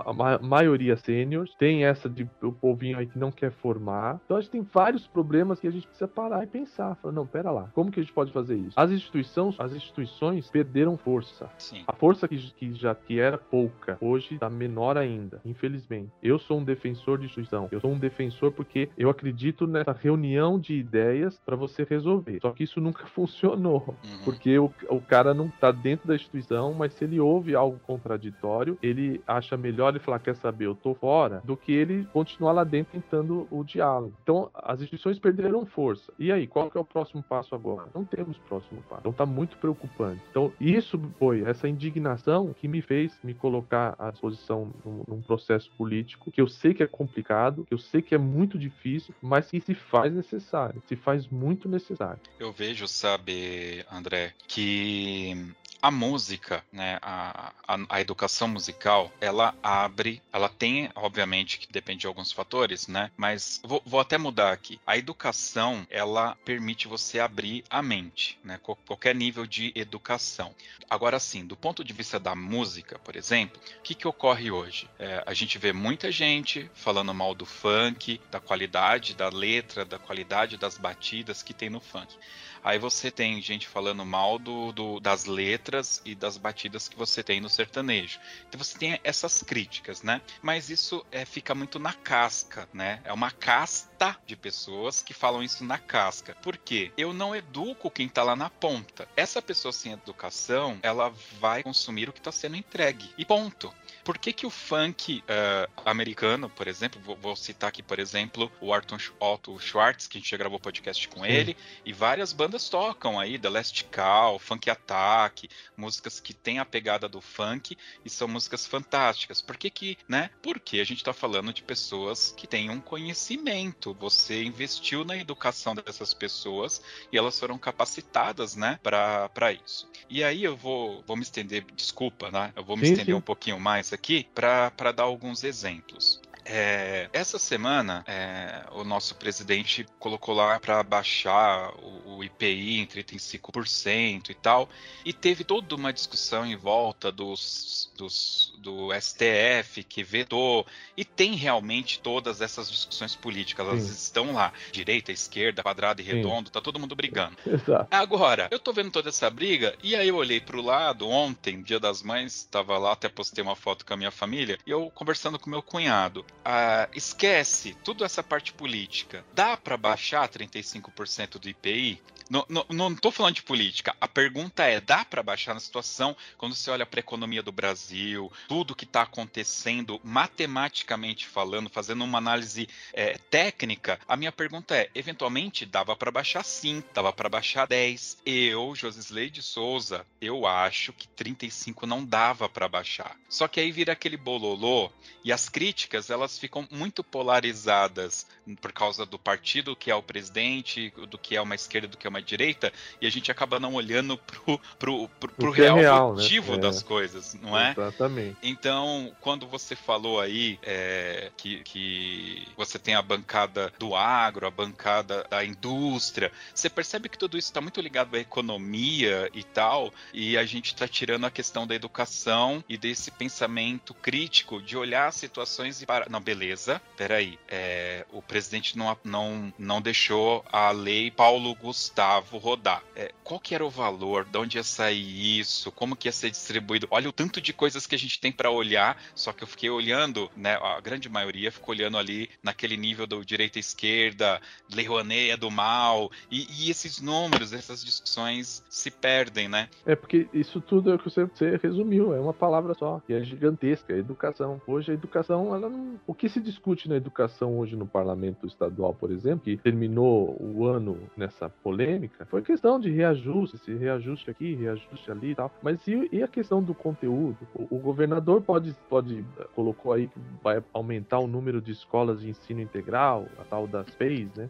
a maioria sêniores, tem essa de o povinho aí que não quer formar. Então a gente tem vários problemas que a gente precisa parar e pensar. Falar, não, pera lá, como que a gente pode fazer isso? As instituições, as instituições perderam força. Sim. A força que, que já que era pouca, hoje está menor ainda, infelizmente. Eu sou um defensor de instituição. Eu sou um defensor porque eu acredito nessa reunião de ideias para você resolver. Só que isso nunca funcionou, uhum. Porque o, o cara não tá dentro da instituição, mas se ele ouve algo contraditório, ele acha melhor ele falar, quer saber, eu tô fora, do que ele continuar lá dentro tentando o diálogo. Então, as instituições perderam força. E aí, qual que é o próximo passo agora? Não temos próximo passo. Então tá muito preocupante. Então, isso foi essa indignação que me fez me colocar à disposição num, num processo político que eu sei que é complicado, que eu sei que é muito difícil, mas que se faz necessário, se faz muito necessário. Eu vejo, sabe, André, que a música, né, a, a, a, educação musical, ela abre, ela tem, obviamente, que depende de alguns fatores, né, mas vou, vou até mudar aqui. A educação, ela permite você abrir a mente, né, qualquer nível de educação. Agora, sim, do ponto de vista da música, por exemplo, o que, que ocorre hoje? É, a gente vê muita gente falando mal do funk, da qualidade da letra, da qualidade das batidas que tem no funk. Aí você tem gente falando mal do, do, das letras e das batidas que você tem no sertanejo. Então você tem essas críticas, né? Mas isso é, fica muito na casca, né? É uma casta de pessoas que falam isso na casca. Por quê? Eu não educo quem tá lá na ponta. Essa pessoa sem educação, ela vai consumir o que está sendo entregue. E ponto. Por que, que o funk uh, americano, por exemplo, vou, vou, citar aqui, por exemplo, o Arthur Otto Schwartz, que a gente já gravou podcast com Sim. ele, e várias bandas tocam aí, The Last Call, Funk Attack, músicas que têm a pegada do funk e são músicas fantásticas. Por que que, né? Porque a gente tá falando de pessoas que têm um conhecimento. Você investiu na educação dessas pessoas e elas foram capacitadas, né, para isso. E aí eu vou, vou me estender, desculpa, né? Eu vou me sim, estender sim. um pouquinho mais aqui para dar alguns exemplos. É, essa semana, é, o nosso presidente colocou lá para baixar o, o, IPI em 35% e tal, e teve toda uma discussão em volta dos, dos, do STF que vetou, e tem realmente todas essas discussões políticas, elas Sim. estão lá, direita, esquerda, quadrado e redondo, Sim. tá todo mundo brigando. Exato. Agora, eu tô vendo toda essa briga, e aí eu olhei pro lado, ontem, dia das mães, tava lá, até postei uma foto com a minha família, e eu conversando com meu cunhado ah, esquece toda essa parte política. Dá para baixar 35% do IPI? Não, não, não tô falando de política. A pergunta é: dá para baixar na situação quando você olha para a economia do Brasil, tudo que está acontecendo, matematicamente falando, fazendo uma análise é, técnica? A minha pergunta é: eventualmente dava para baixar sim, dava para baixar 10. Eu, Josisley de Souza, eu acho que 35 não dava para baixar. Só que aí vira aquele bololô e as críticas elas ficam muito polarizadas por causa do partido que é o presidente, do que é uma esquerda, do que é uma direita, e a gente acaba não olhando pro, pro, pro, pro real, é real, motivo né? das coisas, não é? Exatamente. Então, quando você falou aí é, que, que você tem a bancada do agro, a bancada da indústria, você percebe que tudo isso está muito ligado à economia e tal, e a gente está tirando a questão da educação e desse pensamento crítico de olhar situações e para. Não, beleza, peraí. É, o presidente não, não, não deixou a lei Paulo Gustavo rodar. É, qual que era o valor? De onde ia sair isso? Como que ia ser distribuído? Olha o tanto de coisas que a gente tem para olhar, só que eu fiquei olhando, né? A grande maioria ficou olhando ali naquele nível do direita e esquerda, Lei Rouanet é do mal, e, e, esses números, essas discussões se perdem, né? É porque isso tudo é o que você, você resumiu, é uma palavra só, que é gigantesca, é educação. Hoje a educação, ela não... o que se discute na educação hoje no parlamento estadual, por exemplo, que terminou o ano nessa polêmica, foi questão de reajuste, se reajuste aqui, reajuste ali e tal. Mas e, e a questão do conteúdo? O, o, governador pode, pode, colocou aí que vai aumentar o número de escolas de ensino integral, a tal das FEIs, né?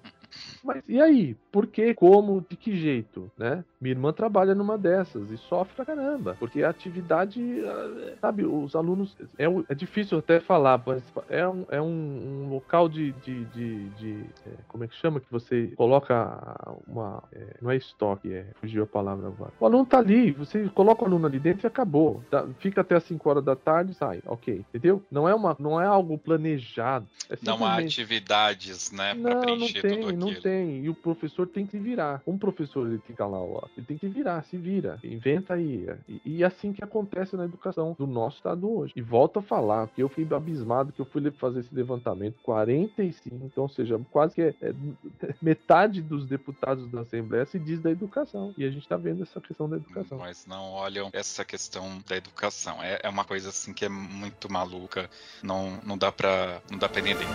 Mas e aí? Por que? Como? De que jeito? Né? Minha irmã trabalha numa dessas e sofre pra caramba. Porque a atividade, ah, sabe, os alunos. É, é difícil até falar, mas é um, é um, um local de. de, de, de é, como é que chama? Que você coloca uma. É, não é estoque, é. Fugiu a palavra agora. O aluno tá ali, você coloca o aluno ali dentro e acabou. Tá, fica até as 5 horas da tarde e sai. Ok. Entendeu? Não é, uma, não é algo planejado. É simplesmente... Não há atividades, né? Pra não, não tem, não tem. E o professor tem que virar. Um professor ele fica lá, ó, ele tem que virar, se vira, inventa aí. E, e assim que acontece na educação do nosso estado hoje. E volto a falar, que eu fui abismado que eu fui fazer esse levantamento, 45, então, ou seja, quase que é, é, metade dos deputados da Assembleia se diz da educação. E a gente está vendo essa questão da educação. Mas não olham essa questão da educação. É, é uma coisa assim que é muito maluca. Não, não dá para não dá para entender.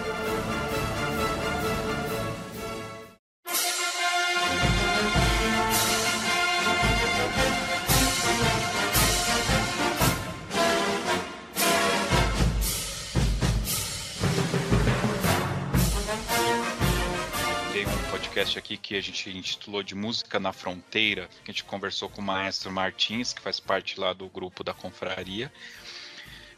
Podcast aqui que a gente intitulou de Música na Fronteira, a gente conversou com o maestro Martins, que faz parte lá do grupo da Confraria.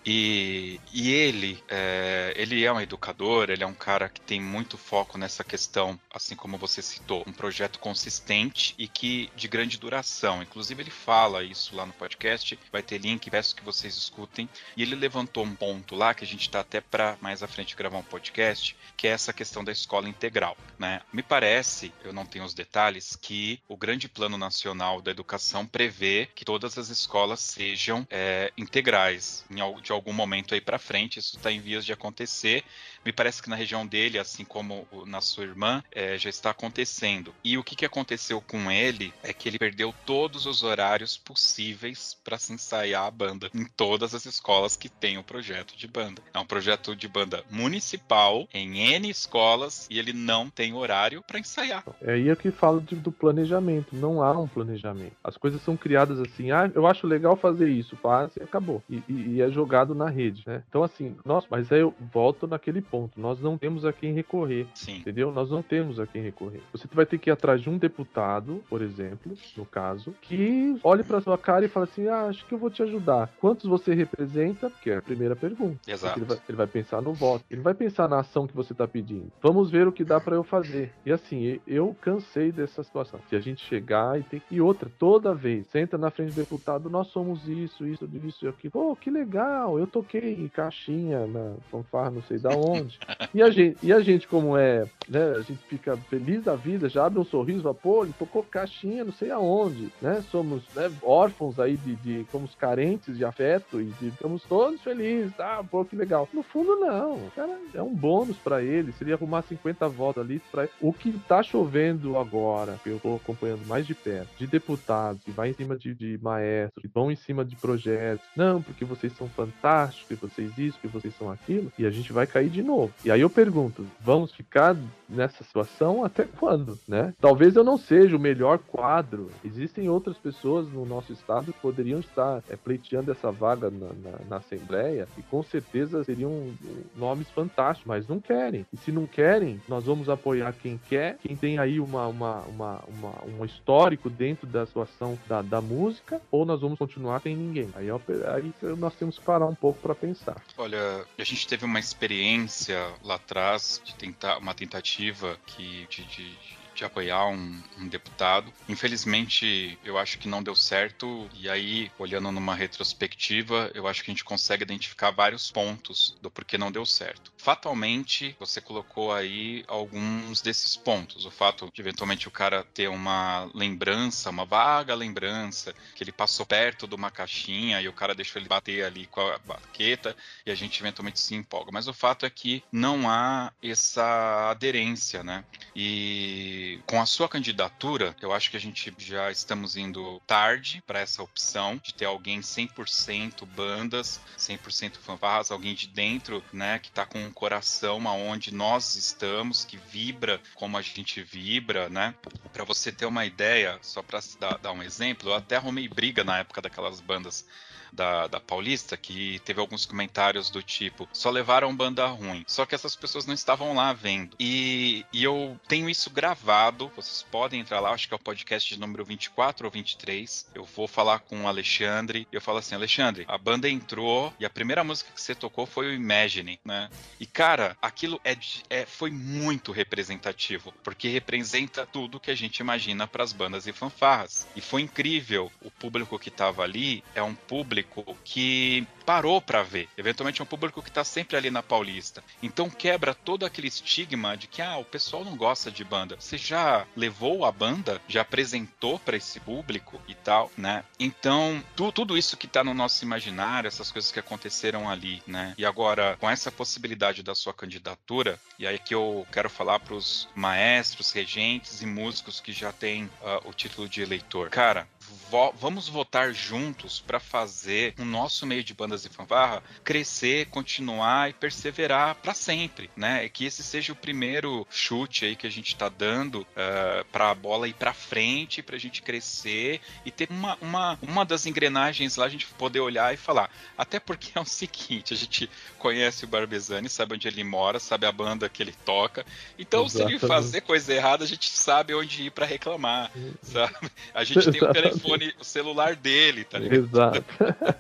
E, e ele, é, ele é um educador, ele é um cara que tem muito foco nessa questão, assim como você citou, um projeto consistente e que de grande duração. Inclusive ele fala isso lá no podcast, vai ter link, peço que vocês escutem. E ele levantou um ponto lá que a gente está até para mais à frente gravar um podcast, que é essa questão da escola integral. Né? Me parece, eu não tenho os detalhes, que o grande plano nacional da educação prevê que todas as escolas sejam é, integrais, de algum momento aí para frente, isso está em vias de acontecer. Me parece que na região dele, assim como na sua irmã, é, já está acontecendo. E o que, que aconteceu com ele é que ele perdeu todos os horários possíveis para se ensaiar a banda em todas as escolas que tem o projeto de banda. É um projeto de banda municipal em N escolas e ele não tem horário para ensaiar. É aí que falo de, do planejamento. Não há um planejamento. As coisas são criadas assim. Ah, eu acho legal fazer isso, faz e acabou. E, e, e é jogado na rede, né? Então assim, nossa, mas aí eu volto naquele ponto. Nós não temos a quem recorrer. Sim. Entendeu? Nós não temos a quem recorrer. Você vai ter que ir atrás de um deputado, por exemplo, no caso, que olhe para sua cara e fale assim: ah, acho que eu vou te ajudar. Quantos você representa? Que é a primeira pergunta. Exato. Ele vai, ele vai, pensar no voto. Ele vai pensar na ação que você está pedindo. Vamos ver o que dá para eu fazer. E assim, eu cansei dessa situação. Se a gente chegar e tem. E outra, toda vez, senta na frente do deputado, nós somos isso, isso, isso e aquilo. Pô, que legal, eu toquei em caixinha na fanfarra, não sei da onde. E a gente, e a gente como é, né, a gente fica feliz da vida, já abre um sorriso, fala, pô, ele tocou caixinha não sei aonde, né? Somos né, órfãos aí de, de, somos carentes de afeto e de, ficamos todos felizes, ah, pô, que legal. No fundo, não, cara, é um bônus para ele, seria arrumar 50 votos ali para O que tá chovendo agora, que eu tô acompanhando mais de perto, de deputados que vai em cima de, de maestros, que vão em cima de projetos, não, porque vocês são fantásticos, que vocês isso, que vocês são aquilo, e a gente vai cair de novo. E aí eu pergunto, vamos ficar nessa situação até quando, né? Talvez eu não seja o melhor quadro. Existem outras pessoas no nosso estado que poderiam estar é, pleiteando essa vaga na, na, na, Assembleia e com certeza seriam nomes fantásticos, mas não querem. E se não querem, nós vamos apoiar quem quer, quem tem aí uma, uma, uma, uma um histórico dentro da situação da, da música, ou nós vamos continuar sem ninguém. Aí, aí nós temos que parar um pouco para pensar. Olha, a gente teve uma experiência lá atrás de tentar uma tentativa que de, de, de apoiar um, um, deputado. Infelizmente, eu acho que não deu certo. E aí, olhando numa retrospectiva, eu acho que a gente consegue identificar vários pontos do porquê não deu certo. Fatalmente, você colocou aí alguns desses pontos. O fato de eventualmente o cara ter uma lembrança, uma vaga lembrança, que ele passou perto de uma caixinha e o cara deixou ele bater ali com a baqueta e a gente eventualmente se empolga. Mas o fato é que não há essa aderência, né? E com a sua candidatura, eu acho que a gente já estamos indo tarde para essa opção de ter alguém 100% bandas, 100% fanfarras, alguém de dentro, né, que está com um coração aonde nós estamos, que vibra como a gente vibra, né? Para você ter uma ideia, só para dar, dar um exemplo, eu até arrumei briga na época daquelas bandas da, da Paulista que teve alguns comentários do tipo: só levaram banda ruim. Só que essas pessoas não estavam lá vendo. E, e eu tenho isso gravado. Vocês podem entrar lá, acho que é o podcast número 24 ou 23. Eu vou falar com o Alexandre. E eu falo assim: Alexandre, a banda entrou e a primeira música que você tocou foi o Imagine, né? E cara, aquilo é, é foi muito representativo, porque representa tudo que a gente imagina para as bandas e fanfarras. E foi incrível. O público que estava ali é um público público que parou para ver. Eventualmente é um público que tá sempre ali na Paulista. Então quebra todo aquele estigma de que ah, o pessoal não gosta de banda. Você já levou a banda, já apresentou para esse público e tal, né? Então, tu, tudo isso que tá no nosso imaginário, essas coisas que aconteceram ali, né? E agora, com essa possibilidade da sua candidatura, e aí que eu quero falar para os maestros, regentes e músicos que já têm uh, o título de eleitor. Cara, vo vamos votar juntos para fazer o nosso meio de bandas e fanfarra crescer, continuar e perseverar para sempre, né? E que esse seja o primeiro chute aí que a gente está dando uh, eh, para a bola ir para frente, para a gente crescer e ter uma, uma, uma das engrenagens lá a gente poder olhar e falar. Até porque é o seguinte, a gente conhece o Barbezani, sabe onde ele mora, sabe a banda que ele toca. Então, Exatamente. se ele fazer coisa errada, a gente sabe onde ir para reclamar, sabe? A gente tem o telefone telefone, o celular dele, tá ligado? Exato.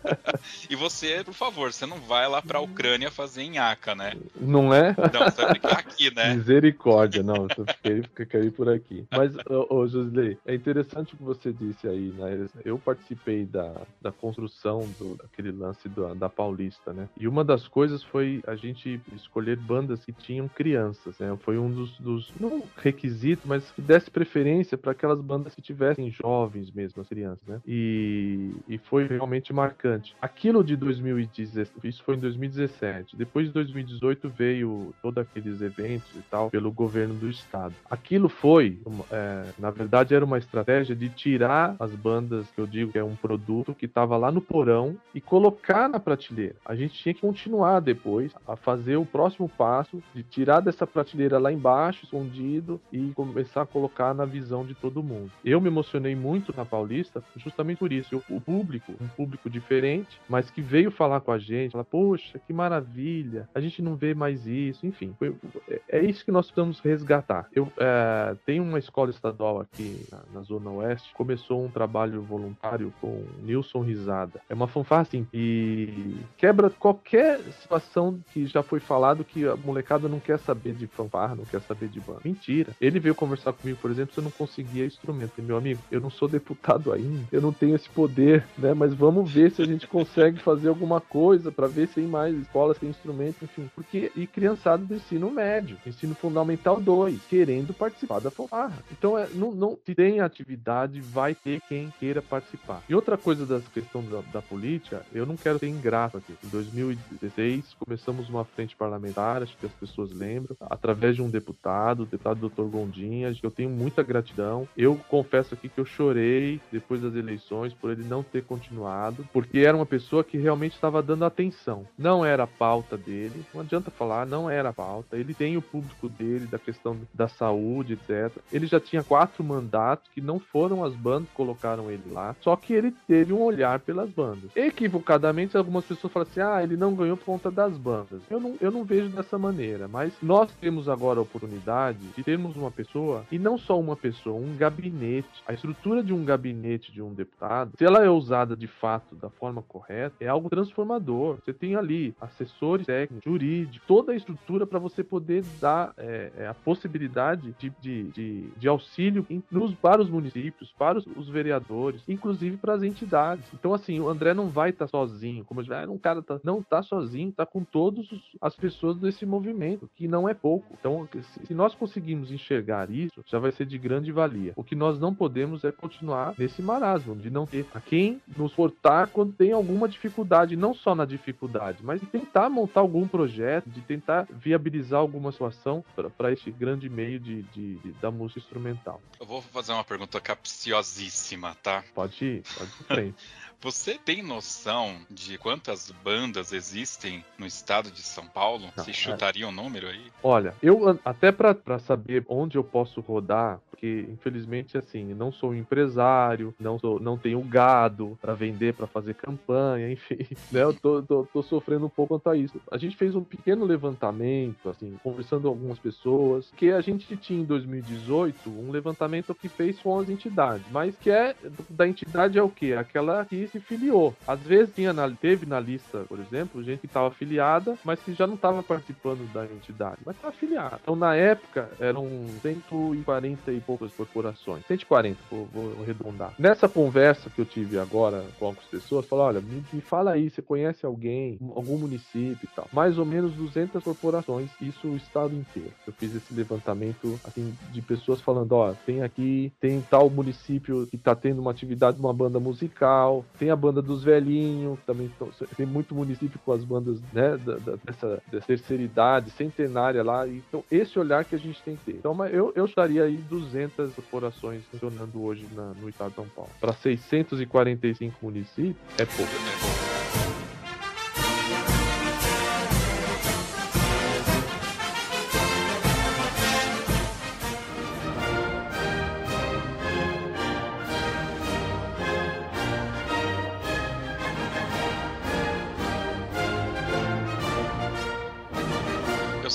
e você, por favor, você não vai lá pra Ucrânia fazer enhaca, né? Não é? Não, você vai ficar aqui, né? Misericórdia, não, eu fiquei, fiquei por aqui. Mas, ô, ô Josley, é interessante o que você disse aí, né? Eu participei da, da construção do, daquele lance do, da Paulista, né? E uma das coisas foi a gente escolher bandas que tinham crianças, né? Foi um dos, dos não requisitos, mas que desse preferência para aquelas bandas que tivessem jovens mesmo, as crianças, né? E, e foi realmente marcante. Aquilo de 2017, isso foi em 2017. Depois de 2018 veio todos aqueles eventos e tal pelo governo do estado. Aquilo foi, é, na verdade, era uma estratégia de tirar as bandas que eu digo que é um produto que estava lá no porão e colocar na prateleira. A gente tinha que continuar depois a fazer o próximo passo de tirar dessa prateleira lá embaixo, escondido, e começar a colocar na visão de todo mundo. Eu me emocionei muito na Paulista justamente por isso. O público, um público diferente, mas que veio falar com a gente, falar, poxa, que maravilha, a gente não vê mais isso, enfim. Foi, é, é isso que nós precisamos resgatar. Eu é, tenho uma escola estadual aqui na, na, Zona Oeste, começou um trabalho voluntário com Nilson Risada. É uma fanfarra assim, e quebra qualquer situação que já foi falado que a molecada não quer saber de fanfarra, não quer saber de banda. Mentira. Ele veio conversar comigo, por exemplo, se eu não conseguia instrumento. E, meu amigo, eu não sou deputado eu não tenho esse poder, né? Mas vamos ver se a gente consegue fazer alguma coisa para ver se tem mais escolas, tem instrumentos, enfim. Porque, e criançada do ensino médio, ensino fundamental 2, querendo participar da fanfarra. Então, é, não, não, se tem atividade, vai ter quem queira participar. E outra coisa da questão da, da política, eu não quero ser ingrato aqui. Em 2016, começamos uma frente parlamentar, acho que as pessoas lembram, através de um deputado, o deputado Dr. Gondinha, eu tenho muita gratidão. Eu confesso aqui que eu chorei depois das eleições por ele não ter continuado, porque era uma pessoa que realmente estava dando atenção. Não era a pauta dele, não adianta falar, não era a pauta. Ele tem o público dele, da questão da saúde, etc. Ele já tinha quatro mandatos que não foram as bandas que colocaram ele lá, só que ele teve um olhar pelas bandas. Equivocadamente, algumas pessoas falam assim: ah, ele não ganhou por conta das bandas. Eu não, eu não vejo dessa maneira, mas nós temos agora a oportunidade de termos uma pessoa, e não só uma pessoa, um gabinete. A estrutura de um gabinete de um deputado, se ela é usada de fato da forma correta, é algo transformador. Você tem ali assessores técnicos, jurídicos, toda a estrutura para você poder dar é, é, a possibilidade de, de, de, de auxílio nos, para os municípios, para os, os, vereadores, inclusive para as entidades. Então, assim, o André não vai estar tá sozinho, como já ah, um cara tá, não está sozinho, está com todas as pessoas desse movimento, que não é pouco. Então, se nós conseguimos enxergar isso, já vai ser de grande valia. O que nós não podemos é continuar nesse marasmo, de não ter a quem nos portar quando tem alguma dificuldade, não só na dificuldade, mas de tentar montar algum projeto, de tentar viabilizar alguma situação para este grande meio de, de, de, da música instrumental. Eu vou fazer uma pergunta capciosíssima, tá? Pode ir, pode ir frente. Você tem noção de quantas bandas existem no estado de São Paulo? Não, Se chutaria o é... um número aí? Olha, eu até para saber onde eu posso rodar, porque infelizmente assim, não sou um empresário, não sou, não tenho gado para vender, para fazer campanha, enfim, né? Eu tô, tô, tô, sofrendo um pouco quanto a isso. A gente fez um pequeno levantamento, assim, conversando com algumas pessoas, que a gente tinha em 2018 um levantamento que fez com as entidades, mas que é da entidade é o quê? Aquela que se filiou. Às vezes tinha na, teve na lista, por exemplo, gente que estava afiliada, mas que já não estava participando da entidade, mas estava afiliada. Então, na época, eram 140 e poucas corporações. 140, vou, vou arredondar. Nessa conversa que eu tive agora com algumas pessoas, falou: olha, me, me fala aí, você conhece alguém, algum município e tal. Mais ou menos 200 corporações, isso o estado inteiro. Eu fiz esse levantamento assim, de pessoas falando: ó, tem aqui, tem tal município que tá tendo uma atividade de uma banda musical, tem a banda dos velhinhos, também tem muito município com as bandas né, da, da, dessa, dessa terceira idade, centenária lá. Então, esse olhar que a gente tem que ter. Então, eu, eu estaria aí 200 corporações funcionando hoje na, no estado de São Paulo. Para 645 municípios, é pouco. É pouco.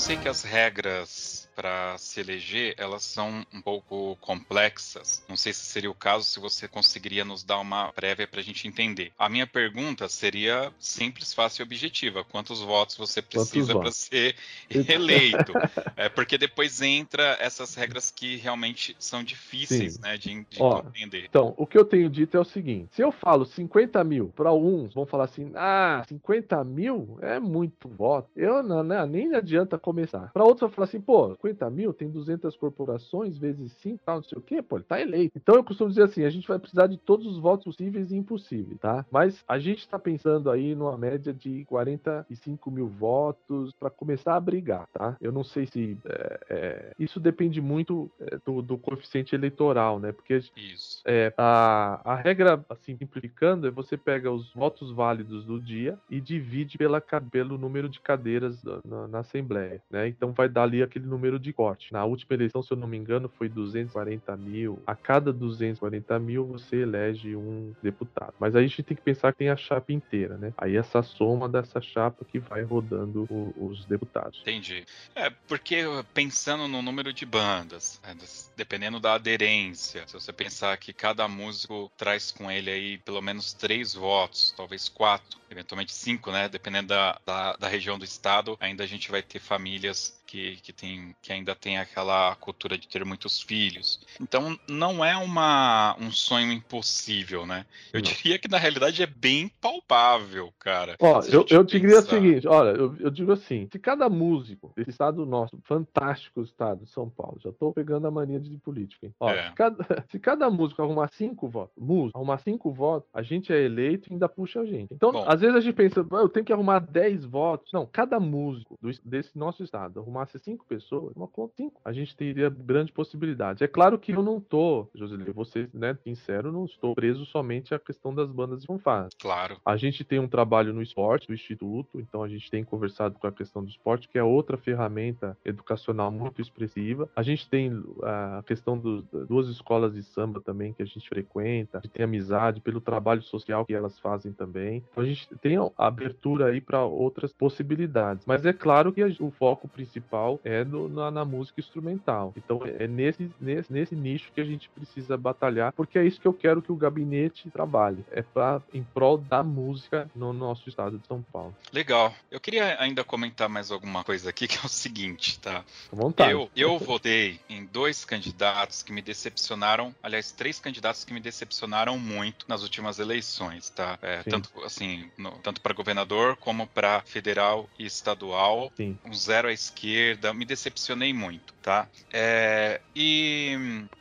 sei que as regras para se eleger, elas são um pouco complexas. Não sei se seria o caso, se você conseguiria nos dar uma prévia para a gente entender. A minha pergunta seria simples, fácil e objetiva. Quantos votos você precisa para ser eleito? é, porque depois entra essas regras que realmente são difíceis né, de, de Ó, compreender. Então, o que eu tenho dito é o seguinte: se eu falo 50 mil para uns, vão falar assim, ah, 50 mil é muito voto. Eu não, não nem adianta começar. Para outros, eu falar assim, pô, 50 mil, tem 200 corporações, vezes 5, tal, não sei o quê, pô, ele tá eleito. Então eu costumo dizer assim, a gente vai precisar de todos os votos possíveis e impossíveis, tá? Mas a gente tá pensando aí numa média de 45 mil votos para começar a brigar, tá? Eu não sei se é, é, isso depende muito é, do, do, coeficiente eleitoral, né? Porque isso. É, a, a regra, assim, simplificando, é você pega os votos válidos do dia e divide pela, pelo número de cadeiras na, na Assembleia, né? Então vai dar ali aquele número número de corte. Na última eleição, se eu não me engano, foi 240 mil. A cada 240 mil, você elege um deputado. Mas aí a gente tem que pensar que tem a chapa inteira, né? Aí essa soma dessa chapa que vai rodando o, os deputados. Entendi. É, porque pensando no número de bandas, né, dependendo da aderência, se você pensar que cada músico traz com ele aí pelo menos três votos, talvez quatro, eventualmente cinco, né? Dependendo da, da, da região do estado, ainda a gente vai ter famílias que, que, tem, que ainda tem aquela cultura de ter muitos filhos. Então não é uma, um sonho impossível, né? Eu não. diria que na realidade é bem palpável, cara. Ó, eu, eu te diria o seguinte, olha, eu, eu, digo assim, se cada músico desse estado nosso, fantástico estado de São Paulo, já tô pegando a mania de política, hein? Ó, é. se, cada, se cada músico arrumar cinco votos, músico, arrumar cinco votos, a gente é eleito e ainda puxa a gente. Então, Bom. às vezes a gente pensa, eu tenho que arrumar dez votos. Não, cada músico do, desse nosso estado arrumar formasse cinco pessoas, uma conta cinco, a gente teria grande possibilidade. É claro que eu não tô, Josilê, você, né, sincero, não estou preso somente à questão das bandas de fanfarra. Claro. A gente tem um trabalho no esporte, do Instituto, então a gente tem conversado com a questão do esporte, que é outra ferramenta educacional muito expressiva. A gente tem a questão das duas escolas de samba também que a gente frequenta, gente tem amizade pelo trabalho social que elas fazem também. Então a gente tem a abertura aí para outras possibilidades. Mas é claro que o foco principal principal é no, na, na, música instrumental. Então é nesse, nesse, nesse nicho que a gente precisa batalhar, porque é isso que eu quero que o gabinete trabalhe. É pra, em prol da música no nosso estado de São Paulo. Legal. Eu queria ainda comentar mais alguma coisa aqui, que é o seguinte, tá? Com vontade. Eu, eu votei em dois candidatos que me decepcionaram, aliás, três candidatos que me decepcionaram muito nas últimas eleições, tá? É, tanto assim, no, tanto para governador como para federal e estadual. Sim. Um zero à esquerda esquerda, me decepcionei muito, tá? É, e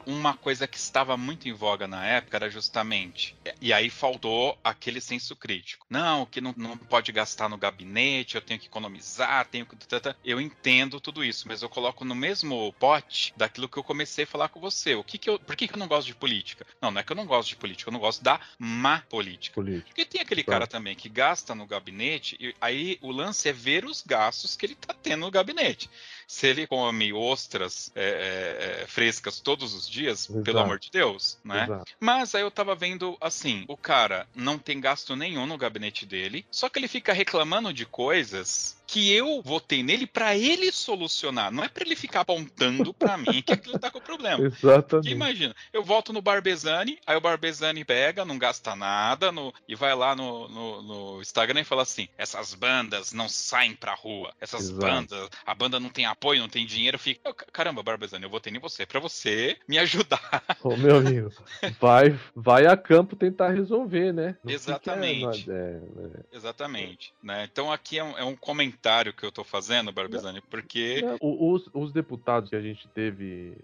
uma coisa que estava muito em voga na época era justamente, e aí faltou aquele senso crítico. Não, que não, não pode gastar no gabinete, eu tenho que economizar, tenho que. Eu entendo tudo isso, mas eu coloco no mesmo pote daquilo que eu comecei a falar com você. O que, que eu, por que, que eu não gosto de política? Não, não é que eu não gosto de política, eu não gosto da má política. política. Porque tem aquele cara também que gasta no gabinete, e aí o lance é ver os gastos que ele tá tendo no gabinete. Se ele come ostras é, é, é, frescas todos os dias, Exato. pelo amor de Deus, né? Exato. Mas aí eu tava vendo assim, o cara não tem gasto nenhum no gabinete dele, só que ele fica reclamando de coisas que eu votei nele para ele solucionar, não é para ele ficar apontando para mim que aquilo tá com problema. Exatamente. Porque imagina, eu voto no Barbezani, aí o Barbezani pega, não gasta nada no, e vai lá no, no, no, Instagram e fala assim: essas bandas não saem pra rua, essas Exato. bandas, a banda não tem apoio, não tem dinheiro, fica. Caramba, Barbezani, eu votei em você para você me ajudar. Ô, meu amigo, vai, vai a campo tentar resolver, né? Não Exatamente. É, é. Exatamente. Né? Então aqui é um, é um comentário comentário que eu tô fazendo, Barbizani, porque. Os, os deputados que a gente teve,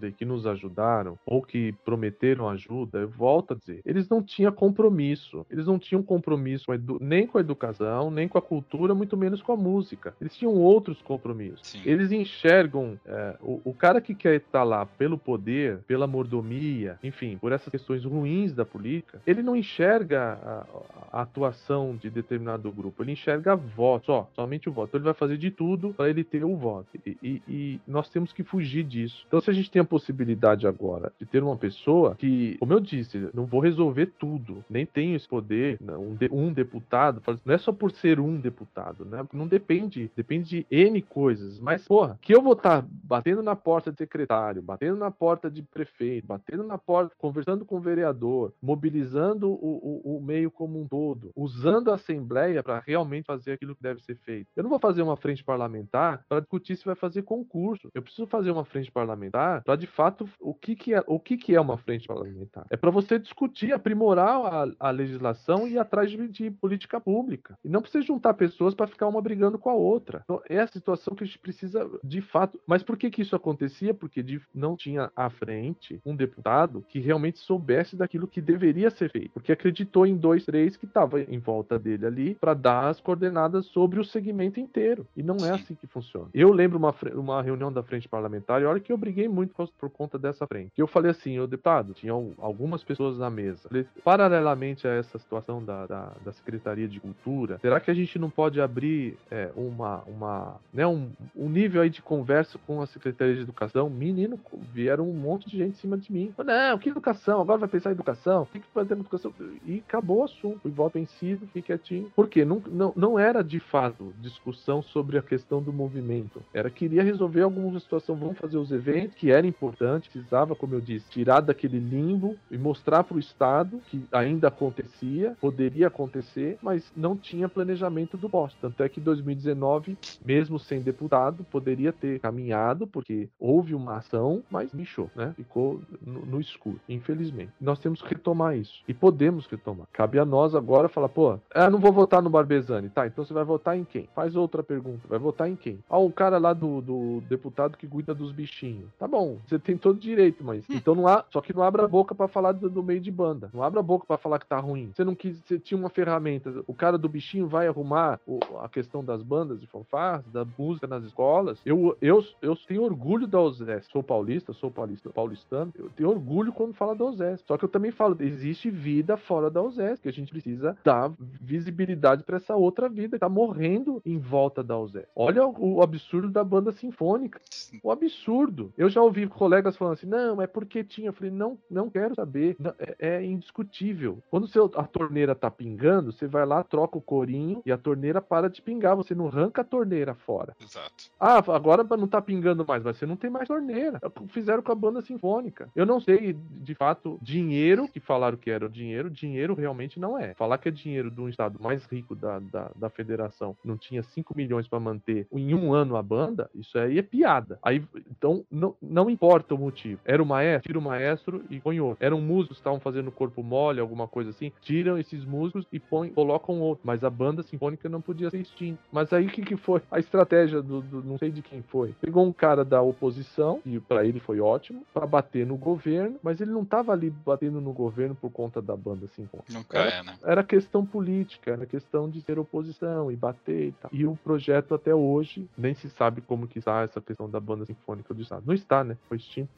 é, que nos ajudaram, ou que prometeram ajuda, eu volto a dizer, eles não tinham compromisso. Eles não tinham compromisso nem com a educação, nem com a cultura, muito menos com a música. Eles tinham outros compromissos. Sim. Eles enxergam é, o, o, cara que quer estar lá pelo poder, pela mordomia, enfim, por essas questões ruins da política, ele não enxerga a, a atuação de determinado grupo, ele enxerga voto só somente o voto. Então ele vai fazer de tudo para ele ter o voto. E, e, e, nós temos que fugir disso. Então, se a gente tem a possibilidade agora de ter uma pessoa que, como eu disse, não vou resolver tudo, nem tenho esse poder, um, de, um deputado, não é só por ser um deputado, né? Não depende, depende de N coisas. Mas, porra, que eu vou estar tá batendo na porta de secretário, batendo na porta de prefeito, batendo na porta, conversando com o vereador, mobilizando o, o, o meio como um todo, usando a Assembleia para realmente fazer aquilo que deve ser feito feito. Eu não vou fazer uma frente parlamentar para discutir se vai fazer concurso. Eu preciso fazer uma frente parlamentar para, de fato, o que, que, é, o que, que é uma frente parlamentar? É para você discutir, aprimorar a, a legislação e ir atrás de, de, política pública. E não precisa juntar pessoas para ficar uma brigando com a outra. Então, é a situação que a gente precisa, de fato. Mas por que, que isso acontecia? Porque de, não tinha à frente um deputado que realmente soubesse daquilo que deveria ser feito. Porque acreditou em dois, três que estavam em volta dele ali para dar as coordenadas sobre o segmento inteiro. E não é assim que funciona. Eu lembro uma, uma reunião da frente parlamentar e olha que eu briguei muito por, por conta dessa frente. Eu falei assim, o deputado, tinha algumas pessoas na mesa. Falei, paralelamente a essa situação da, da, da, Secretaria de Cultura, será que a gente não pode abrir é, uma, uma, né, um, um nível aí de conversa com a Secretaria de Educação? Menino, vieram um monte de gente em cima de mim. Falei, não, que educação? Agora vai pensar em educação? O que, fazer educação? E acabou o assunto. Fui voto vencido, fiquei quietinho. Por quê? Não, não, não era de fato discussão sobre a questão do movimento. Era queria resolver alguma situação, vamos fazer os eventos, que era importante, precisava, como eu disse, tirar daquele limbo e mostrar para o Estado que ainda acontecia, poderia acontecer, mas não tinha planejamento do boss. Tanto é que 2019, mesmo sem deputado, poderia ter caminhado, porque houve uma ação, mas bichou, né? Ficou no, no escuro, infelizmente. Nós temos que retomar isso. E podemos retomar. Cabe a nós agora falar, pô, ah, não vou votar no Barbezani. Tá, então você vai votar em quem? Faz outra pergunta. Vai votar em quem? Ah, o cara lá do, do deputado que cuida dos bichinhos. Tá bom, você tem todo direito, mas. Hum. Então não há. Só que não abra a boca para falar do, do, meio de banda. Não abra a boca para falar que tá ruim. Você não quis. Você tinha uma ferramenta. O cara do bichinho vai arrumar o, a questão das bandas de fanfarras, da música nas escolas. Eu, eu, eu tenho orgulho da OZES. Sou paulista, sou paulista, paulistano. Eu tenho orgulho quando fala da OZES. Só que eu também falo, existe vida fora da OZES, que a gente precisa dar visibilidade para essa outra vida que tá morrendo em volta da UZES. Olha o, o, absurdo da banda sinfônica. O absurdo. Eu já ouvi colegas falando assim: não, é porque tinha. Eu falei: não, não quero saber. É, é, indiscutível. Quando seu, a torneira tá pingando, você vai lá, troca o corinho e a torneira para de pingar. Você não arranca a torneira fora. Exato. Ah, agora não tá pingando mais, mas você não tem mais torneira. Fizeram com a banda sinfônica. Eu não sei, de fato, dinheiro, que falaram que era o dinheiro, dinheiro realmente não é. Falar que é dinheiro de um estado mais rico da, da, da federação não tinha 5 milhões para manter em um ano a banda, isso aí é piada. Aí, então, não, não importa o motivo. Era o maestro, tira o maestro e põe outro. Eram músicos que estavam fazendo corpo mole, alguma coisa assim, tiram esses músicos e põe, colocam outro. Mas a banda sinfônica não podia ser extinta. Mas aí o que, que foi? A estratégia do, do, não sei de quem foi. Pegou um cara da oposição, e para ele foi ótimo, para bater no governo, mas ele não tava ali batendo no governo por conta da banda sinfônica. Nunca era, é, né? Era questão política, era questão de ser oposição e bater e. E o projeto até hoje nem se sabe como que está essa questão da banda sinfônica do Estado. Não está, né? Foi extinto.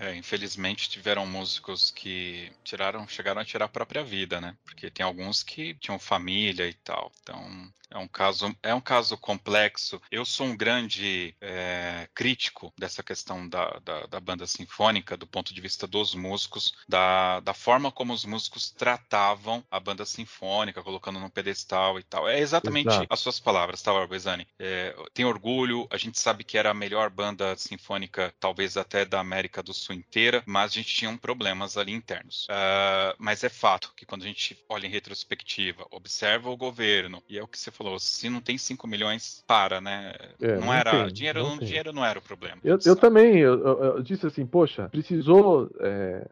É, infelizmente tiveram músicos que tiraram, chegaram a tirar a própria vida, né? Porque tem alguns que tinham família e tal. Então é um caso, é um caso complexo. Eu sou um grande é, crítico dessa questão da, da, da, banda sinfônica, do ponto de vista dos músicos, da, da forma como os músicos tratavam a banda sinfônica, colocando no pedestal e tal. É exatamente Exato. as suas palavras, tá, Barbezani? É, tem orgulho, a gente sabe que era a melhor banda sinfônica, talvez até da América do Sul inteira, mas a gente tinha problemas ali internos. Uh, mas é fato que quando a gente olha em retrospectiva, observa o governo, e é o que você falou, se não tem 5 milhões, para, né? É, não, não, era. Tem, dinheiro, não, dinheiro não era o problema. Eu, eu também, eu, eu, disse assim, poxa, precisou é,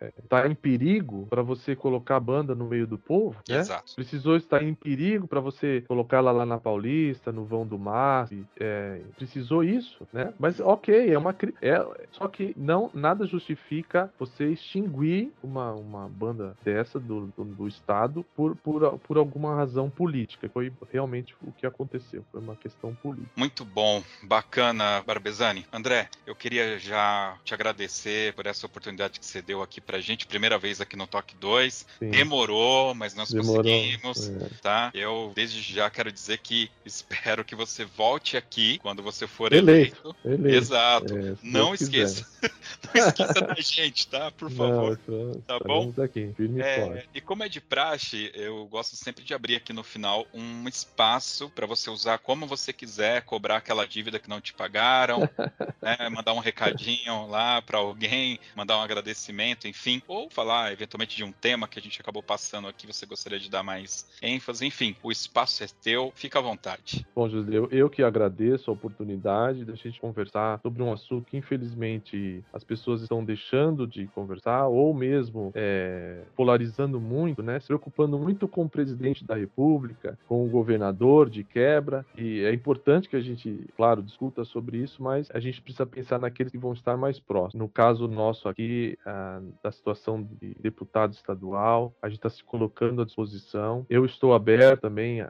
é, estar em perigo para você colocar a banda no meio do povo, né? Exato. Precisou estar em perigo para você colocar ela lá na Paulista, no vão do mar. É, precisou isso, né? Mas ok, é uma. É, só que não, nada justifica você extinguir uma, uma banda dessa do, do, do Estado por, por, por alguma razão política. Foi realmente o que aconteceu. Foi uma questão política. Muito bom, bacana, Barbezani. André, eu queria já te agradecer por essa oportunidade que você deu aqui pra gente. Primeira vez aqui no Toque 2. Sim. Demorou, mas nós Demorou, conseguimos, é. tá? Eu desde já quero dizer que espero que você volte aqui quando você for eleito. eleito. eleito. Exato. É, não esqueça. não esqueça da gente, tá? Por favor. Não, tá bom? Aqui, firme é, e como é de praxe, eu gosto sempre de abrir aqui no final um espaço para você usar como você quiser, cobrar aquela dívida que não te pagaram, né, mandar um recadinho lá para alguém, mandar um agradecimento, enfim, ou falar eventualmente de um tema que a gente acabou passando aqui, você gostaria de dar mais ênfase, enfim, o espaço é teu, fica à vontade. Bom, José, eu, eu que agradeço a oportunidade da gente conversar sobre um assunto que infelizmente as pessoas estão deixando de conversar ou mesmo é, polarizando muito, né, se preocupando muito com o presidente da República, com o governador de quebra, e é importante que a gente, claro, discuta sobre isso, mas a gente precisa pensar naqueles que vão estar mais próximos. No caso nosso aqui, a, da situação de deputado estadual, a gente está se colocando à disposição. Eu estou aberto também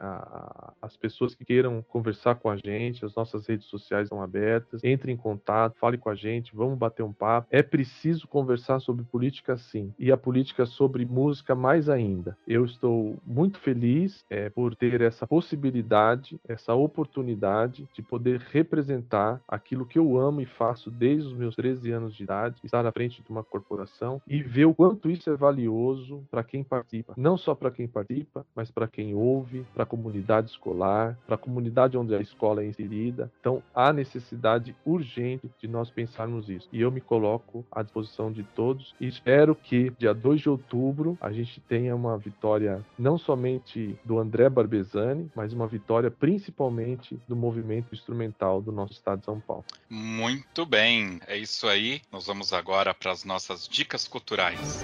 às pessoas que queiram conversar com a gente, as nossas redes sociais estão abertas, entre em contato, fale com a gente, vamos bater um papo. É preciso conversar sobre política sim, e a política sobre música mais ainda. Eu estou muito feliz é, por ter essa possibilidade, essa oportunidade de poder representar aquilo que eu amo e faço desde os meus 13 anos de idade, estar à frente de uma corporação e ver o quanto isso é valioso para quem participa. Não só para quem participa, mas para quem ouve, para a comunidade escolar, para a comunidade onde a escola é inserida. Então, há necessidade urgente de nós pensarmos isso. E eu me coloco à disposição de todos e espero que dia 2 de outubro a gente tenha uma vitória não somente do André Barbezani, mas uma vitória principalmente do movimento instrumental do nosso estado de São Paulo. Muito bem, é isso aí. Nós vamos agora para as nossas dicas culturais.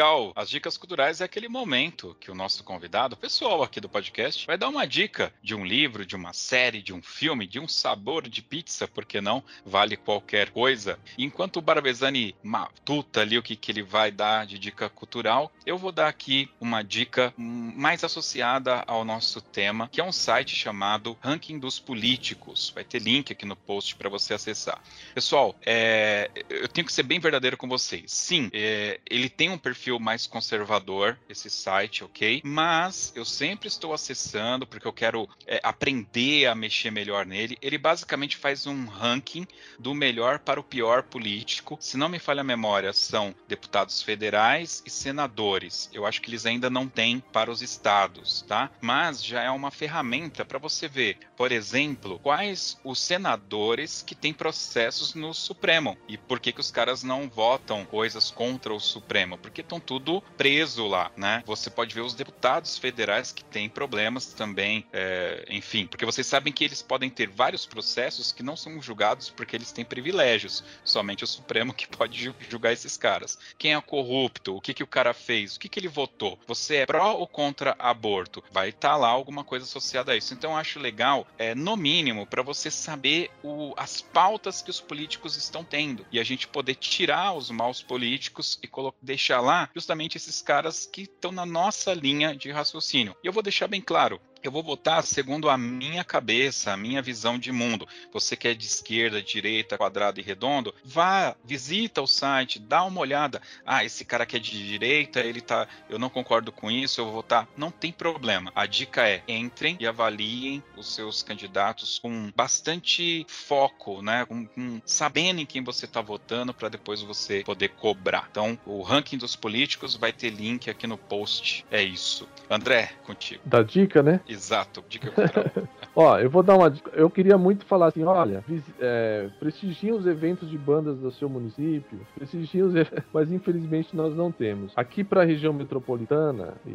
Legal. As dicas culturais é aquele momento que o nosso convidado, o pessoal aqui do podcast, vai dar uma dica de um livro, de uma série, de um filme, de um sabor de pizza, porque não? Vale qualquer coisa. Enquanto o Barbezani matuta ali o que, que ele vai dar de dica cultural, eu vou dar aqui uma dica mais associada ao nosso tema, que é um site chamado Ranking dos Políticos. Vai ter link aqui no post para você acessar. Pessoal, é, eu tenho que ser bem verdadeiro com vocês. Sim, é, ele tem um perfil perfil mais conservador, esse site, ok? Mas eu sempre estou acessando porque eu quero é, aprender a mexer melhor nele. Ele basicamente faz um ranking do melhor para o pior político. Se não me falha a memória, são deputados federais e senadores. Eu acho que eles ainda não têm para os estados, tá? Mas já é uma ferramenta para você ver, por exemplo, quais os senadores que têm processos no Supremo e por que, que os caras não votam coisas contra o Supremo. Porque estão tudo preso lá, né? Você pode ver os deputados federais que têm problemas também, é, enfim, porque vocês sabem que eles podem ter vários processos que não são julgados porque eles têm privilégios. Somente o Supremo que pode julgar esses caras. Quem é corrupto? O que, que o cara fez? O que, que ele votou? Você é pró ou contra aborto? Vai estar tá lá alguma coisa associada a isso. Então eu acho legal, é, no mínimo, para você saber o, as pautas que os políticos estão tendo e a gente poder tirar os maus políticos e deixar lá justamente esses caras que estão na nossa linha de raciocínio. E eu vou deixar bem claro, eu vou votar segundo a minha cabeça, a minha visão de mundo. Você que é de esquerda, direita, quadrado e redondo, vá, visita o site, dá uma olhada. Ah, esse cara que é de direita, ele tá, eu não concordo com isso, eu vou votar. Não tem problema. A dica é: entrem e avaliem os seus candidatos com bastante foco, né? Com, com sabendo em quem você está votando para depois você poder cobrar. Então, o ranking dos políticos vai ter link aqui no post. É isso. André, contigo. Da dica, né? Exato, dica Ó, eu vou dar uma. Eu queria muito falar assim: olha, é, prestigiem os eventos de bandas do seu município, prestigiem os mas infelizmente nós não temos. Aqui para a região metropolitana e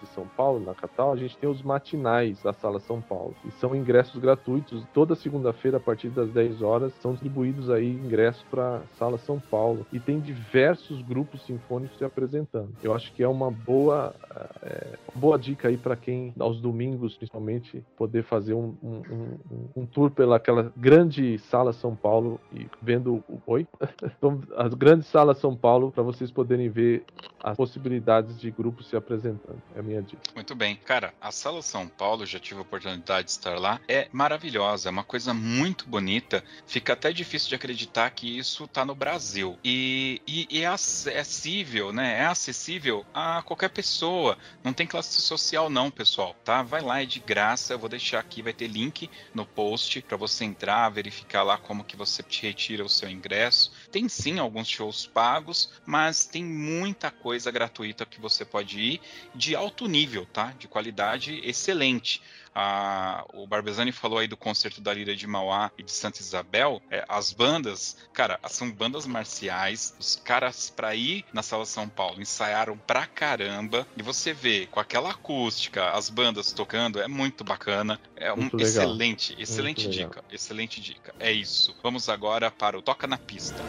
de São Paulo, na capital, a gente tem os matinais da Sala São Paulo. E são ingressos gratuitos. Toda segunda-feira, a partir das 10 horas, são distribuídos aí ingressos para Sala São Paulo. E tem diversos grupos sinfônicos se apresentando. Eu acho que é uma boa, é, boa dica aí para quem, aos domingos, principalmente, poder fazer um, um, um, um tour pelaquela grande sala São Paulo e vendo o. Oi? Então, as grandes salas São Paulo para vocês poderem ver as possibilidades de grupos se apresentando. É a minha dica. Muito bem. Cara, a sala São Paulo, já tive a oportunidade de estar lá, é maravilhosa, é uma coisa muito bonita. Fica até difícil de acreditar que isso está no Brasil. E, e, e é acessível, né? É acessível a qualquer pessoa. Não tem classe social, não, pessoal, tá? Vai lá, é de graça. Eu vou deixar aqui, vai ter link no post para você entrar, verificar lá como que você te retira o seu ingresso. Tem sim alguns shows pagos, mas tem muita coisa gratuita que você pode ir de alto nível, tá? De qualidade excelente. A, o Barbezani falou aí do concerto da Lira de Mauá e de Santa Isabel. É, as bandas, cara, são bandas marciais. Os caras, pra ir na Sala São Paulo, ensaiaram pra caramba. E você vê, com aquela acústica, as bandas tocando, é muito bacana. É um excelente, excelente dica. Excelente dica. É isso. Vamos agora para o Toca na Pista.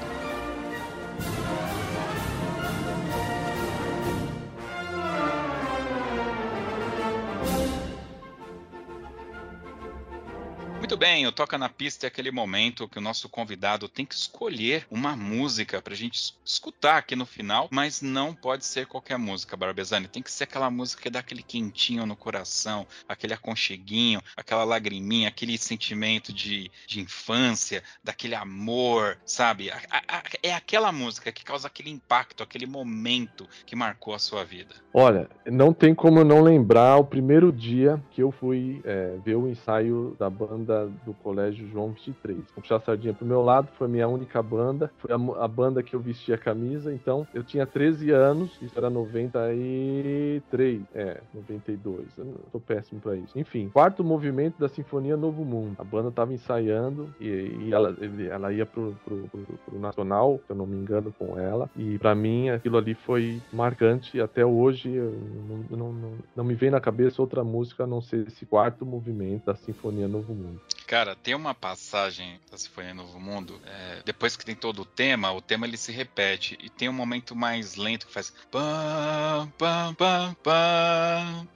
Muito bem, o Toca na Pista é aquele momento que o nosso convidado tem que escolher uma música pra gente escutar aqui no final, mas não pode ser qualquer música, Barbezani. Tem que ser aquela música que dá aquele quentinho no coração, aquele aconcheguinho, aquela lagriminha, aquele sentimento de, de infância, daquele amor, sabe? A, a, é aquela música que causa aquele impacto, aquele momento que marcou a sua vida. Olha, não tem como eu não lembrar o primeiro dia que eu fui é, ver o ensaio da banda do Colégio João 23. Com puxar sardinha pro meu lado, foi minha única banda, foi a, a, banda que eu vestia a camisa, então eu tinha 13 anos, isso era 93, é, 92, eu tô péssimo para isso. Enfim, quarto movimento da Sinfonia Novo Mundo. A banda tava ensaiando e, e ela, ela ia pro, pro, pro, pro, Nacional, se eu não me engano, com ela, e para mim aquilo ali foi marcante até hoje não, não, não, não me vem na cabeça outra música a não ser esse quarto movimento da Sinfonia Novo Mundo. Cara, tem uma passagem da Sinfonia Novo Mundo, é, depois que tem todo o tema, o tema ele se repete, e tem um momento mais lento que faz pam, pam, pam, pam.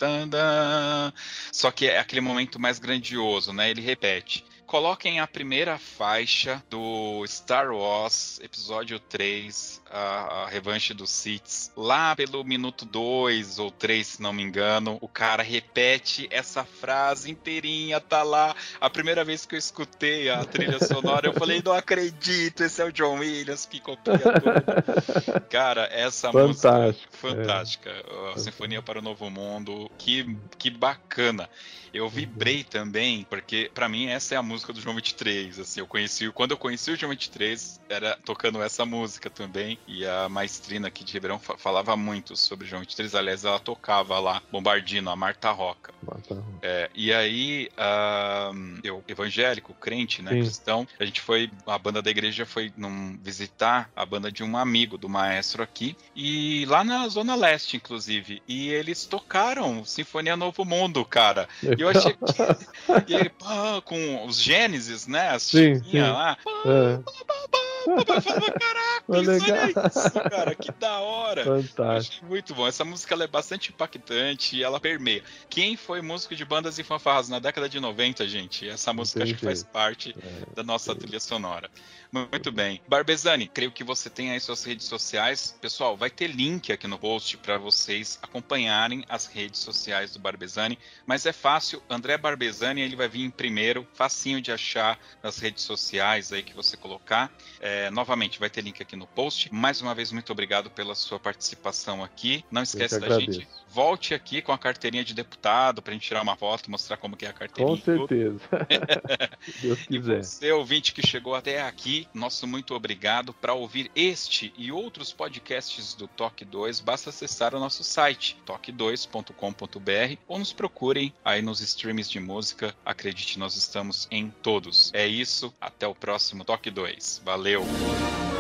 Só que é aquele momento mais grandioso, né? Ele repete coloquem a primeira faixa do Star Wars Episódio 3, a, a Revanche dos Sith. Lá pelo minuto 2 ou 3, se não me engano, o cara repete essa frase inteirinha, tá lá. A primeira vez que eu escutei a trilha sonora, eu falei, não acredito, esse é o John Williams que copia tudo. cara, essa Fantástico. música fantástica. É. A Sinfonia para o Novo Mundo, que, que bacana. Eu vibrei também, porque para mim essa é a música música do João 23, assim, eu conheci, quando eu conheci o João 23, era tocando essa música também, e a maestrina aqui de Ribeirão falava muito sobre o João 23, aliás, ela tocava lá, Bombardino, a Marta Roca. Marta Roca. É, e aí, uh, eu, evangélico, crente, né, Sim. cristão, a gente foi, a banda da igreja foi num, visitar a banda de um amigo do maestro aqui, e lá na Zona Leste, inclusive, e eles tocaram Sinfonia Novo Mundo, cara. E eu achei que... e aí, pá, com os Gênesis, né, as sim, sim. lá, é. Eu falava, caraca, olha isso, cara, que da hora. Fantástico. muito bom. Essa música é bastante impactante e ela permeia. Quem foi músico de bandas e fanfarras na década de 90, gente? Essa música acho que faz parte é, da nossa trilha sonora. Muito bem. Barbezani, creio que você tem aí suas redes sociais. Pessoal, vai ter link aqui no post para vocês acompanharem as redes sociais do Barbezani, mas é fácil, André Barbezani, ele vai vir em primeiro, facinho de achar nas redes sociais aí que você colocar. É, novamente, vai ter link aqui no post. Mais uma vez, muito obrigado pela sua participação aqui. Não esquece da gente volte aqui com a carteirinha de deputado para a gente tirar uma foto, mostrar como que é a carteirinha. Com certeza. Deus quiser. E você, ouvinte que chegou até aqui, nosso muito obrigado. Para ouvir este e outros podcasts do Toque 2, basta acessar o nosso site, toque2.com.br ou nos procurem aí nos streams de música. Acredite, nós estamos em todos. É isso, até o próximo Toque 2. Valeu! Tchau.